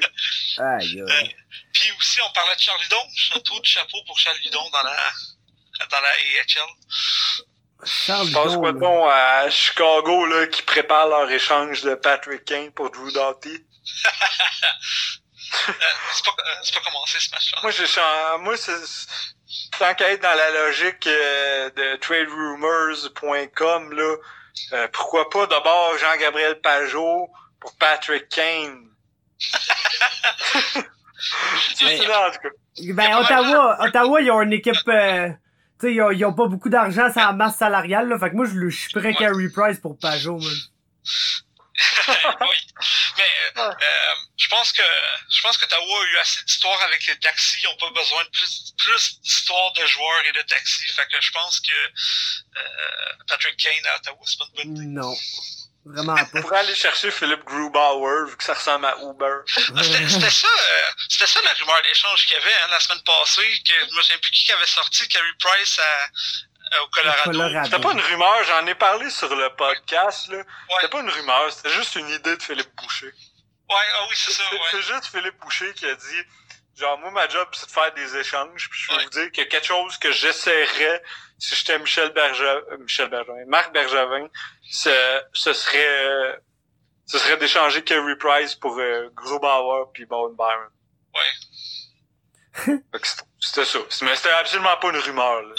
Aïe, aïe. Puis aussi, on parlait de Charles Ludon, un tour de chapeau pour Charles Ludon dans la dans la AHL. Charles Je pense quoi donc à Chicago, là, qui prépare leur échange de Patrick Kane pour Drew Doughty? Euh, c'est pas, euh, c'est pas commencé ce match-là. Moi, j'ai chan- moi, c'est, tant qu'à être dans la logique euh, de traderumors.com, là, euh, pourquoi pas d'abord Jean-Gabriel Pajot pour Patrick Kane? c'est c'est là, en tout cas. Ben, Ottawa, Ottawa, ils ont une équipe, euh, tu sais, ils ont, ils ont pas beaucoup d'argent sur la masse salariale, là. Fait que moi, je, le- je suis prêt Carey Price pour Pajot, man. oui. Mais euh, euh, je pense que je pense que Ottawa a eu assez d'histoires avec les taxis. Ils n'ont pas besoin de plus, plus d'histoires de joueurs et de taxis. Fait que je pense que euh, Patrick Kane à Ottawa, c'est pas une bonne idée. Non. Vraiment pas. On pourrait aller chercher Philippe Grubauer, vu que ça ressemble à Uber. Ah, C'était ça, euh, c'était ça la rumeur d'échange qu'il y avait hein, la semaine passée, que je me souviens plus qui avait sorti Carey Price à- au Colorado. Colorado. C'était pas une rumeur, j'en ai parlé sur le podcast, là. Ouais, C'était pas une rumeur, c'était juste une idée de Philippe Boucher. ouais, ah oui, c'est ça, C'est ouais. c'est juste Philippe Boucher qui a dit, genre, moi, ma job, c'est de faire des échanges, puis je peux Ouais. vous dire a quelque chose que j'essaierais si j'étais Michel Bergevin, euh, Michel Bergevin, Marc Bergevin, ce, ce serait, ce serait d'échanger Kerry Price pour euh, Grubauer puis Bowen Byron. Ouais. Fait que c'était- ça. Mais c'était absolument pas une rumeur, là.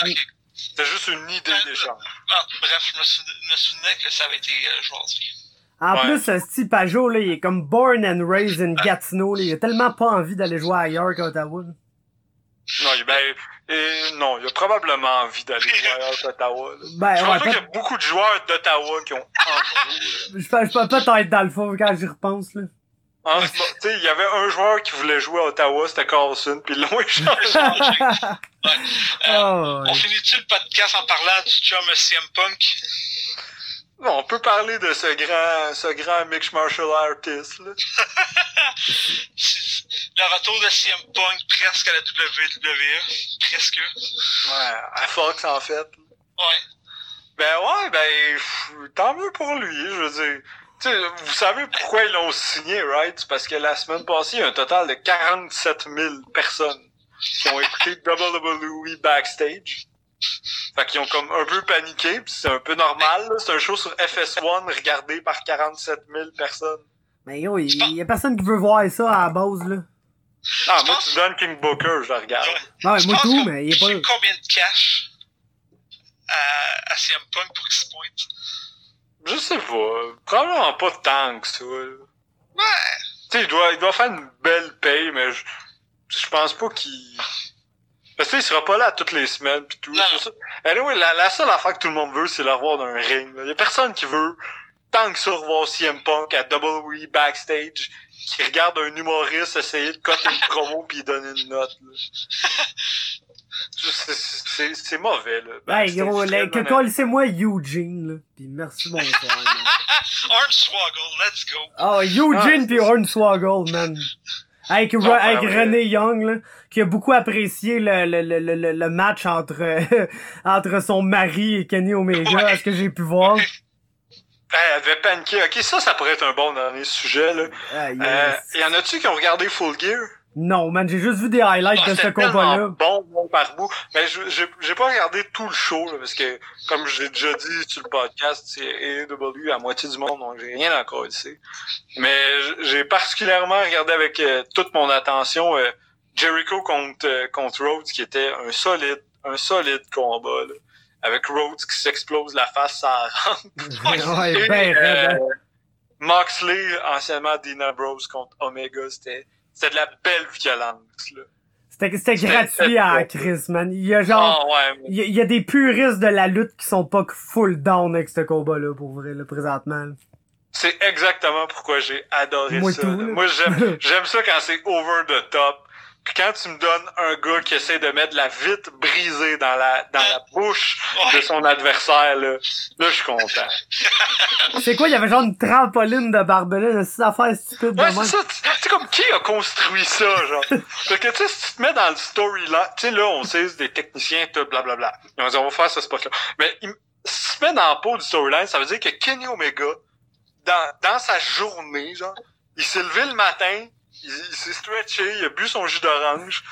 C'était juste une idée d'échange. Ah, bref, je me, sou- me souvenais que ça avait été euh, joueur du vie. En Ouais. plus, ce style Pajot, là, il est comme born and raised in Gatineau, là. Il a tellement pas envie d'aller jouer ailleurs qu'à Ottawa. Non, ben, et non, il a probablement envie d'aller jouer à Ottawa. là. Ben, Je ouais, pense qu'il y a beaucoup de joueurs d'Ottawa qui ont envie. je peux, je peux peut-être être dans le fond quand j'y repense, là. En ce moment, tu sais, il y avait un joueur qui voulait jouer à Ottawa, c'était Carlson, puis ils l'ont échangé. Oh, On finit-tu le podcast en parlant du chum CM Punk? Non, on peut parler de ce grand, ce grand mixed martial artist, là. Le retour de CM Punk presque à la WWE. Presque. Ouais, à Fox, en fait. Ouais. Ben ouais, ben, pff, tant mieux pour lui, je veux dire. Vous savez pourquoi ils l'ont signé, right? C'est parce que la semaine passée, il y a un total de 47 000 personnes qui ont écouté WWE Backstage. Fait qu'ils ont comme un peu paniqué, pis c'est un peu normal, là. C'est un show sur FS1 regardé par 47 000 personnes. Mais yo, il y, a personne qui veut voir ça à la base, là. Ah, Je moi, pense- tu donnes King Booker, je le regarde. Ouais. Ouais, Je moi tout, mais il est pas combien de cash à, à CM Punk pour qu'il se pointe? Je sais pas. Probablement pas tant que ça. Ouais. Tu sais, il doit, il doit faire une belle paye, mais je, je pense pas qu'il... Parce que il sera pas là toutes les semaines pis tout. Anyway, la, la seule affaire que tout le monde veut, c'est le revoir dans un ring. là. Y a personne qui veut tant que ça revoir CM Punk à WWE Backstage, qui regarde un humoriste essayer de coter une promo pis il donne une note. là. C'est- C'est c'est mauvais, là. Hey, gros, là, que honnête. colle moi Eugene, là. Pis merci, bonsoir. Hornswoggle, let's go. Ah, Eugene Ah, pis Hornswoggle, man. Avec, Ah, avec ouais. René Young, là, qui a beaucoup apprécié le, le, le, le, le match entre, entre son mari et Kenny Omega, Ouais. à ce que j'ai pu voir. Hey, elle avait paniqué. Ok, ça, ça pourrait être un bon dernier sujet, là. Ah, yes. Euh, y en a-tu qui ont regardé Full Gear? Non, man, j'ai juste vu des highlights Ah, de ce combat-là. bon, bon par bout. Mais je- j'ai j'ai pas regardé tout le show, là, parce que, comme j'ai déjà dit sur le podcast, c'est AEW à moitié du monde, donc j'ai rien encore ici. Mais j'ai particulièrement regardé avec euh, toute mon attention euh, Jericho contre, euh, contre Rhodes, qui était un solide, un solide combat, là, avec Rhodes qui s'explose la face ouais, Et, ben, euh. Moxley, anciennement Dina Bros contre Omega, c'était c'était de la belle violence, là. C'était gratuit à Chris, man. Il y a genre, Ah ouais, mais- il y, a- il y a des puristes de la lutte qui sont pas full down avec ce combat-là, pour vrai, là, présentement. là. C'est exactement pourquoi j'ai adoré Moi ça. tout. Moi, j'aime, j'aime ça quand c'est over the top. Puis quand tu me donnes un gars qui essaie de mettre la vitre brisée dans la, dans la bouche de son adversaire, là, là, je suis content. C'est quoi, il y avait genre une trampoline de barbelé, de six affaires stupides de Ouais, c'est ça. Tu sais, comme qui a construit ça, genre? Parce que, tu sais, si tu te mets dans le storyline, tu sais, là, on sait, c'est des techniciens, tout, blablabla. Ils vont dire, on va faire ce spot-là. Mais, il- si tu te mets dans la peau du storyline, ça veut dire que Kenny Omega, dans, dans sa journée, genre, il s'est levé le matin, il, il s'est stretché, il a bu son jus d'orange,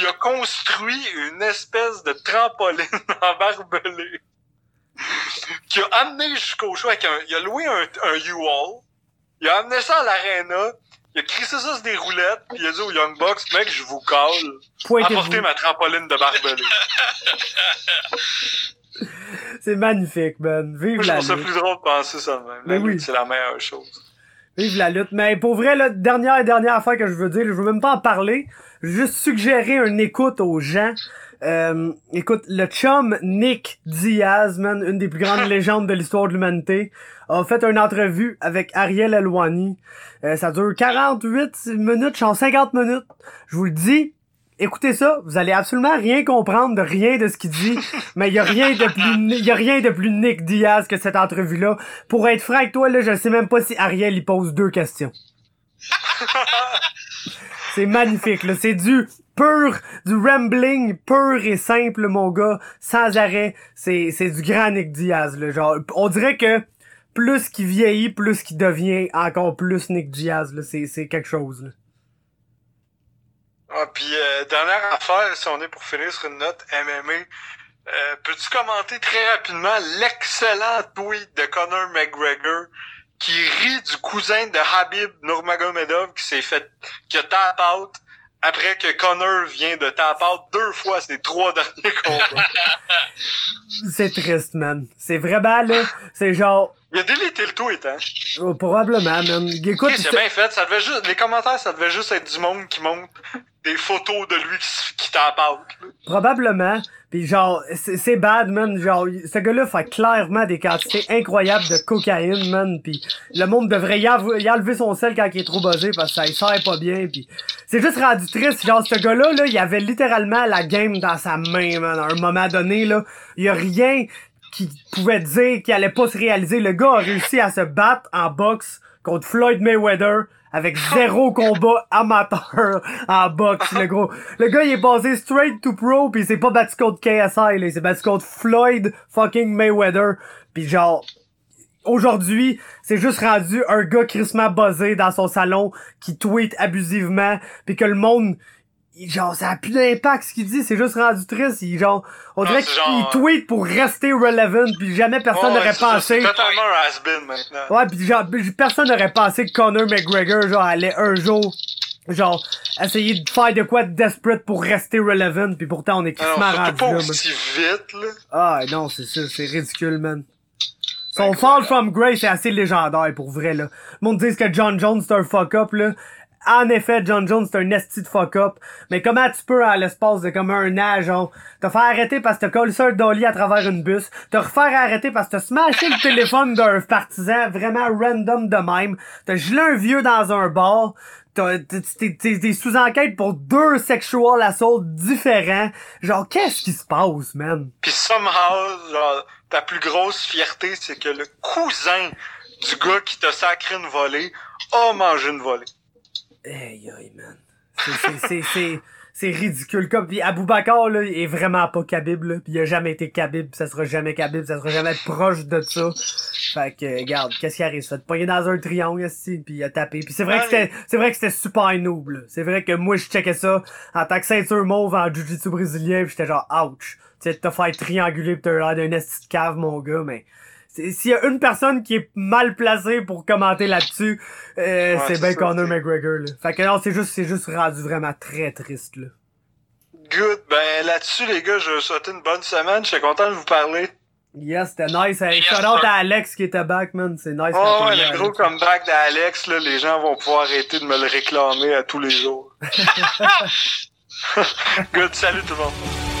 il a construit une espèce de trampoline en barbelé qui a amené jusqu'au show avec un, il a loué un, un U-Haul, il a amené ça à l'aréna, il a crissé ça sur des roulettes, puis il a dit au Young Bucks, mec, je vous Pointez-vous. apportez ma trampoline de barbelé. C'est magnifique, man. Vive Moi, je trouve ça plus drôle de penser ça de même. Mais oui. c'est la meilleure chose. Vive la lutte. Mais pour vrai, là, dernière dernière affaire que je veux dire, je veux même pas en parler. Je veux juste suggérer une écoute aux gens. Euh, écoute, le chum Nick Diaz, man, une des plus grandes légendes de l'histoire de l'humanité, a fait une entrevue avec Ariel Elwani. Euh, ça dure 48 minutes, genre 50 minutes. Je vous le dis, écoutez ça, vous allez absolument rien comprendre de rien de ce qu'il dit, mais il y a rien de plus y a rien de plus Nick Diaz que cette entrevue là. Pour être franc avec toi là, je sais même pas si Ariel il pose deux questions. C'est magnifique là, c'est du pur du rambling pur et simple mon gars, sans arrêt. C'est c'est du grand Nick Diaz là, genre on dirait que plus qu'il vieillit, plus qu'il devient encore plus Nick Diaz là, c'est c'est quelque chose là. Ah, puis euh, dernière affaire, si on est pour finir sur une note MMA, euh, peux-tu commenter très rapidement l'excellent tweet de Conor McGregor qui rit du cousin de Habib Nurmagomedov qui s'est fait, qui a tap out après que Conor vient de tap out deux fois ces trois derniers combats? C'est triste man. C'est vraiment là, c'est genre Il a délité le tweet, hein? oh, probablement man. Écoute, c'est bien fait. Ça devait juste, les commentaires, ça devait juste être du monde qui monte des photos de lui qui, qui t'en parlent. Probablement. Puis genre, c'est bad, man. Genre, ce gars-là fait clairement des quantités incroyables de cocaïne, man. Puis le monde devrait y, y enlever son sel quand il est trop buzzé parce que ça il sert pas bien. Puis c'est juste rendu triste. Genre, ce gars-là, là, il avait littéralement la game dans sa main, man. À un moment donné, là, il y a rien qui pouvait dire qu'il allait pas se réaliser. Le gars a réussi à se battre en boxe contre Floyd Mayweather avec zéro combat amateur en boxe, le gros. Le gars, il est passé straight to pro, pis il s'est pas battu contre KSI, là. Il s'est battu contre Floyd fucking Mayweather. Pis genre, aujourd'hui, c'est juste rendu un gars crissement buzzé dans son salon qui tweet abusivement, puis que le monde... Genre, ça a plus d'impact ce qu'il dit, c'est juste rendu triste. Il, genre, on dirait qu'il genre- tweet pour rester relevant, puis jamais personne n'aurait pensé. Totalement has-been maintenant. Ouais, pis genre, personne n'aurait pensé que Conor McGregor, genre, allait un jour, genre, essayer de faire de quoi de desperate pour rester relevant, pis pourtant on est Ah surtout rendu pas là, aussi vite, là. Ah, non, c'est ça, c'est ridicule, man. Son Fall from Grace est assez légendaire, pour vrai, là. Le monde dit que John Jones, c'est un fuck-up, là. En effet, John Jones, c'est un esti de fuck-up. Mais comment tu peux, à l'espace de comme un an, genre, te faire arrêter parce que t'as collé un dolly à travers une bus, te refaire arrêter parce que t'as smashé le téléphone d'un partisan vraiment random de même, t'as gelé un vieux dans un bar, t'es sous enquête pour deux sexual assaults différents. Genre, qu'est-ce qui se passe, man? Pis somehow, genre, ta plus grosse fierté, c'est que le cousin du gars qui t'a sacré une volée a mangé une volée. Aïe, aïe, man. C'est- ridicule. Comme, pis Aboubacar, là, il est vraiment pas Khabib, là. Pis il a jamais été Khabib, pis ça sera jamais Khabib, ça sera jamais proche de ça. Fait que, regarde, qu'est-ce qui arrive? Ça? Te pogner dans un triangle, ici, pis il a tapé. Pis c'est vrai que c'était, c'est vrai que c'était super noob, là. C'est vrai que moi, je checkais ça en tant que ceinture mauve en jiu-jitsu brésilien, pis j'étais genre, ouch. Tu sais, te faire trianguler pis t'as l'air d'un esti de cave, mon gars, mais... S'il y a une personne qui est mal placée pour commenter là-dessus, euh, Ouais, c'est bien ça, Conor McGregor, là. Fait que non, c'est juste, c'est juste rendu vraiment très triste, là. Good. Ben, là-dessus, les gars, je vous souhaite une bonne semaine. J'étais content de vous parler. Yes, c'était nice. Hey, Yes, shout out sir. à Alex qui était back, man. C'est nice. Oh, ouais, le gros comeback d'Alex, là, les gens vont pouvoir arrêter de me le réclamer à tous les jours. Good, salut tout le monde.